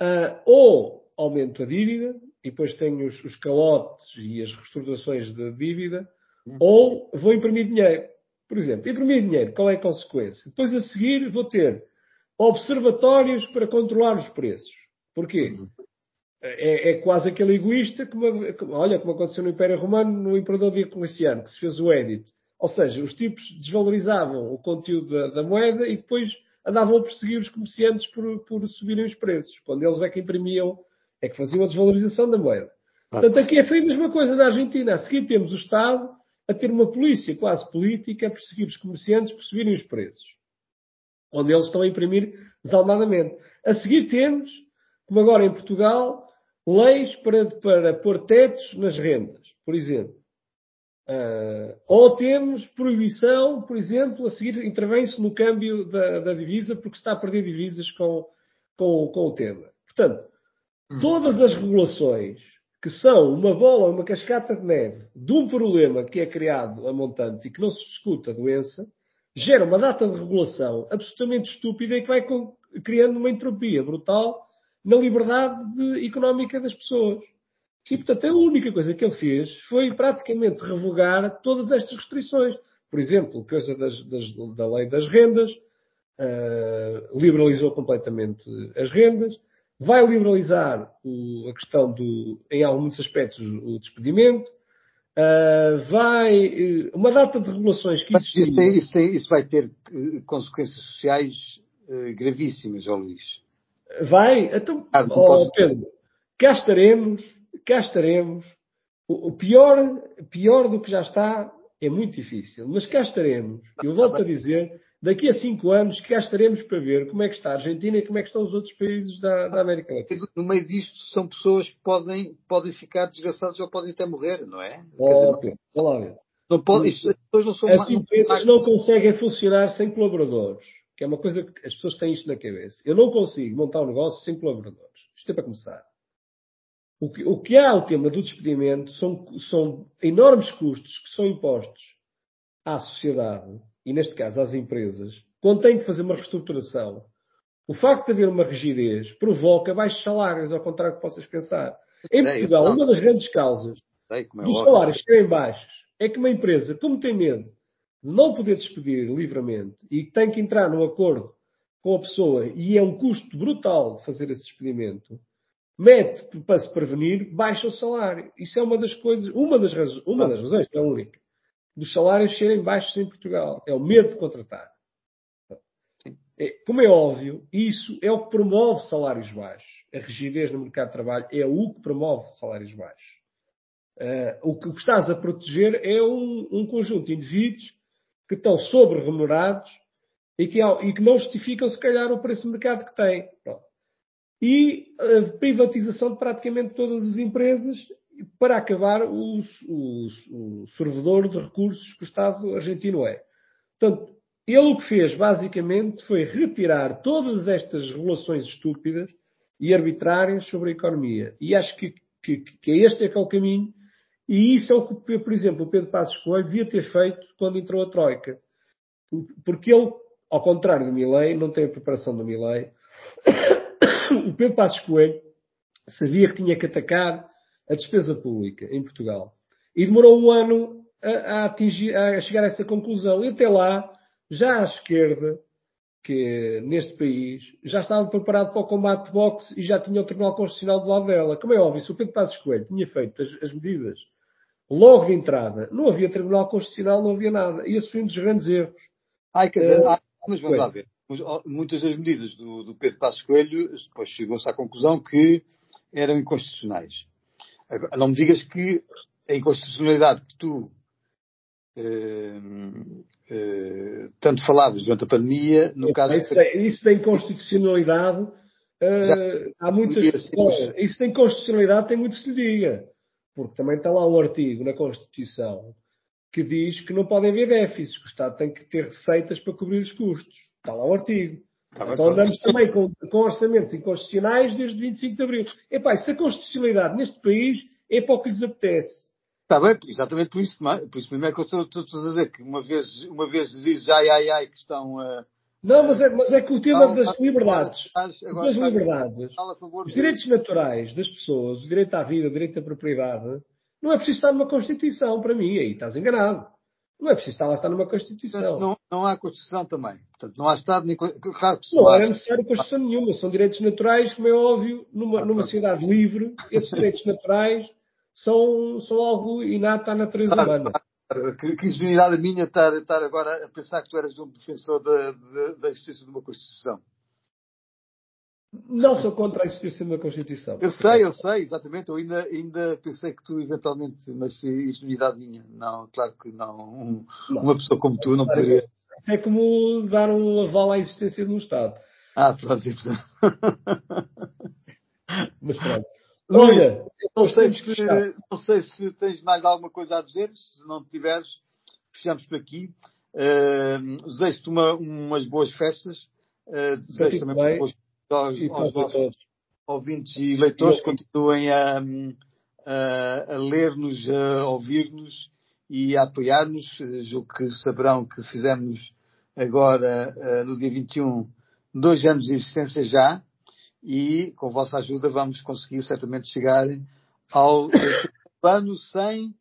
uh, ou aumento a dívida, e depois tenho os, os calotes e as reestruturações de dívida. Ou vou imprimir dinheiro. Por exemplo, imprimir dinheiro, qual é a consequência? Depois a seguir vou ter observatórios para controlar os preços. Porquê? É, é quase aquele egoísta que, olha, como aconteceu no Império Romano, no Imperador Diocleciano, que se fez o edit. Ou seja, os tipos desvalorizavam o conteúdo da, da moeda e depois andavam a perseguir os comerciantes por, por subirem os preços. Quando eles é que imprimiam, é que faziam a desvalorização da moeda. Portanto, aqui é foi a mesma coisa na Argentina. A seguir temos o Estado a ter uma polícia quase política a perseguir os comerciantes por subirem os preços. Onde eles estão a imprimir desalmadamente. A seguir temos, como agora em Portugal, leis para, para pôr tetos nas rendas, por exemplo. Uh, ou temos proibição, por exemplo, a seguir intervém-se no câmbio da, da, divisa porque se está a perder divisas com, com, com o tema. Portanto, hum. todas as regulações que são uma bola, uma cascata de neve de um problema que é criado a montante e que não se discute a doença, gera uma data de regulação absolutamente estúpida e que vai criando uma entropia brutal na liberdade de, económica das pessoas. E, portanto, a única coisa que ele fez foi praticamente revogar todas estas restrições. Por exemplo, coisa das, das, da lei das rendas, uh, liberalizou completamente as rendas, vai liberalizar o, a questão do, em alguns aspectos, o despedimento, uh, vai, uh, uma data de regulações que existiam. Isso, tem, isso, tem, isso, vai ter consequências sociais gravíssimas, João Luís. Vai, então, ah, oh, Pedro, cá estaremos, cá estaremos. O, o, pior, pior do que já está é muito difícil, mas cá estaremos. Eu volto a dizer, daqui a cinco anos cá estaremos para ver como é que está a Argentina e como é que estão os outros países da, da América Latina. No meio disto são pessoas que podem, podem ficar desgraçadas ou podem até morrer, não é? Oh, dizer, não, não pode, as pessoas não são As empresas não conseguem funcionar sem colaboradores que é uma coisa que as pessoas têm isto na cabeça. Eu não consigo montar um negócio sem colaboradores. Isto é para começar. O que, o que há o tema do despedimento são, são enormes custos que são impostos à sociedade, e neste caso às empresas, quando têm que fazer uma reestruturação. O facto de haver uma rigidez provoca baixos salários, ao contrário do que possas pensar. Em Portugal, uma das grandes causas é dos salários serem baixos é que uma empresa, como tem medo não poder despedir livremente e tem que entrar num acordo com a pessoa e é um custo brutal fazer esse despedimento, mete para se prevenir, baixa o salário. Isso é uma das coisas, uma das razões, uma das razões, não é a única, dos salários serem baixos em Portugal. É o medo de contratar. É, como é óbvio, isso é o que promove salários baixos. A rigidez no mercado de trabalho é o que promove salários baixos. Uh, o, que, o, que, estás a proteger é um, um conjunto de indivíduos que estão sobre-remunerados e que, e que não justificam, se calhar, o preço de mercado que têm. Pronto. E a privatização de praticamente todas as empresas para acabar o, servidor de recursos que o Estado argentino é. Portanto, ele o que fez, basicamente, foi retirar todas estas regulações estúpidas e arbitrárias sobre a economia. E acho que, que, que este é que é o caminho e isso é o que, por exemplo, o Pedro Passos Coelho devia ter feito quando entrou a Troika. Porque ele, ao contrário do Milley, não tem a preparação do Milley. O Pedro Passos Coelho sabia que tinha que atacar a despesa pública em Portugal. E demorou um ano a, a, atingir, a chegar a essa conclusão. E até lá, já à esquerda, que neste país, já estava preparado para o combate de boxe e já tinha o Tribunal Constitucional do lado dela. Como é óbvio, se o Pedro Passos Coelho tinha feito as, as medidas logo de entrada, não havia Tribunal Constitucional, não havia nada. E esse foi um dos grandes erros. Ai, dizer, uh, mas vamos lá ver. Muitas das medidas do, do Pedro Passos Coelho, depois chegou-se à conclusão que eram inconstitucionais. Agora, não me digas que a inconstitucionalidade que tu uh, uh, tanto falavas durante a pandemia, no é, caso... Isso, é, isso da inconstitucionalidade, uh, há muitas... Isso da inconstitucionalidade tem muito se lhe diga. Porque também está lá um artigo na Constituição que diz que não pode haver déficits, que o Estado tem que ter receitas para cobrir os custos. Está lá o artigo. Tá então andamos também com, com, orçamentos inconstitucionais desde 25 de Abril. Epá, se a constitucionalidade neste país é para o que lhes apetece. Está bem, exatamente por isso, por isso mesmo é que eu estou, estou, a dizer que uma vez, uma vez dizes ai ai ai que estão a. Não, mas é, mas é que o tema das liberdades, das liberdades, os direitos naturais das pessoas, o direito à vida, o direito à propriedade, não é preciso estar numa Constituição, para mim, aí estás enganado. Não é preciso estar lá estar numa Constituição. Não, não há Constituição também. Portanto, não há Estado nem. Claro não é necessário Constituição nenhuma. São direitos naturais, como é óbvio, numa, numa sociedade livre, esses direitos naturais são, são algo inato à natureza humana. Que, que ingenuidade minha estar, estar agora a pensar que tu eras um defensor da, da, da existência de uma Constituição. Não sou contra a existência de uma Constituição. Eu sei, eu sei, exatamente. Eu ainda, ainda pensei que tu eventualmente, mas ingenuidade minha. Não, claro que não. Um, não. Uma pessoa como tu não poderia. Isso é como dar um aval à existência de um Estado. Ah, pronto. mas pronto. Olha, não sei, se, não sei se tens mais alguma coisa a dizer. Se não tiveres, fechamos por aqui. Uh, desejo-te uma, umas boas festas. Uh, desejo também bem. boas aos, aos nossos ouvintes e leitores. Continuem a, a, a ler-nos, a ouvir-nos e a apoiar-nos. Julgo que saberão que fizemos agora uh, no dia 21, dois anos de existência já, e com a vossa ajuda vamos conseguir certamente chegar ao ano sem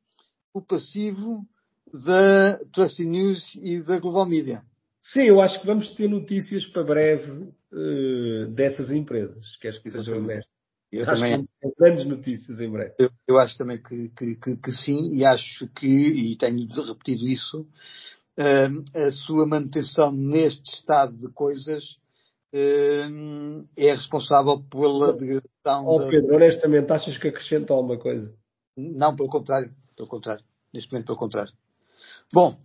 o passivo da Trusty News e da Global Media. Sim, eu acho que vamos ter notícias para breve uh, dessas empresas. Queres que seja honesto? Eu acho também. Que grandes notícias em breve. Eu, eu acho também que, que, que, que, sim, e acho que, e tenho repetido isso, uh, a sua manutenção neste estado de coisas uh, é responsável pela degradação. Oh, Pedro, da... honestamente, achas que acrescenta alguma coisa? Não, pelo contrário. Pelo contrário. Neste momento, pelo contrário. Bom,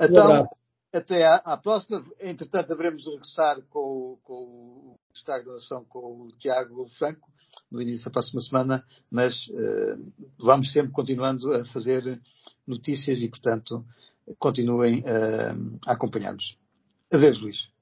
então, até à, à, próxima. Entretanto, haveremos de regressar com, com o Estado da Nação com o Tiago Franco no início da próxima semana, mas uh, vamos sempre continuando a fazer notícias e, portanto, continuem uh, a acompanhar-nos. Adeus, Luís.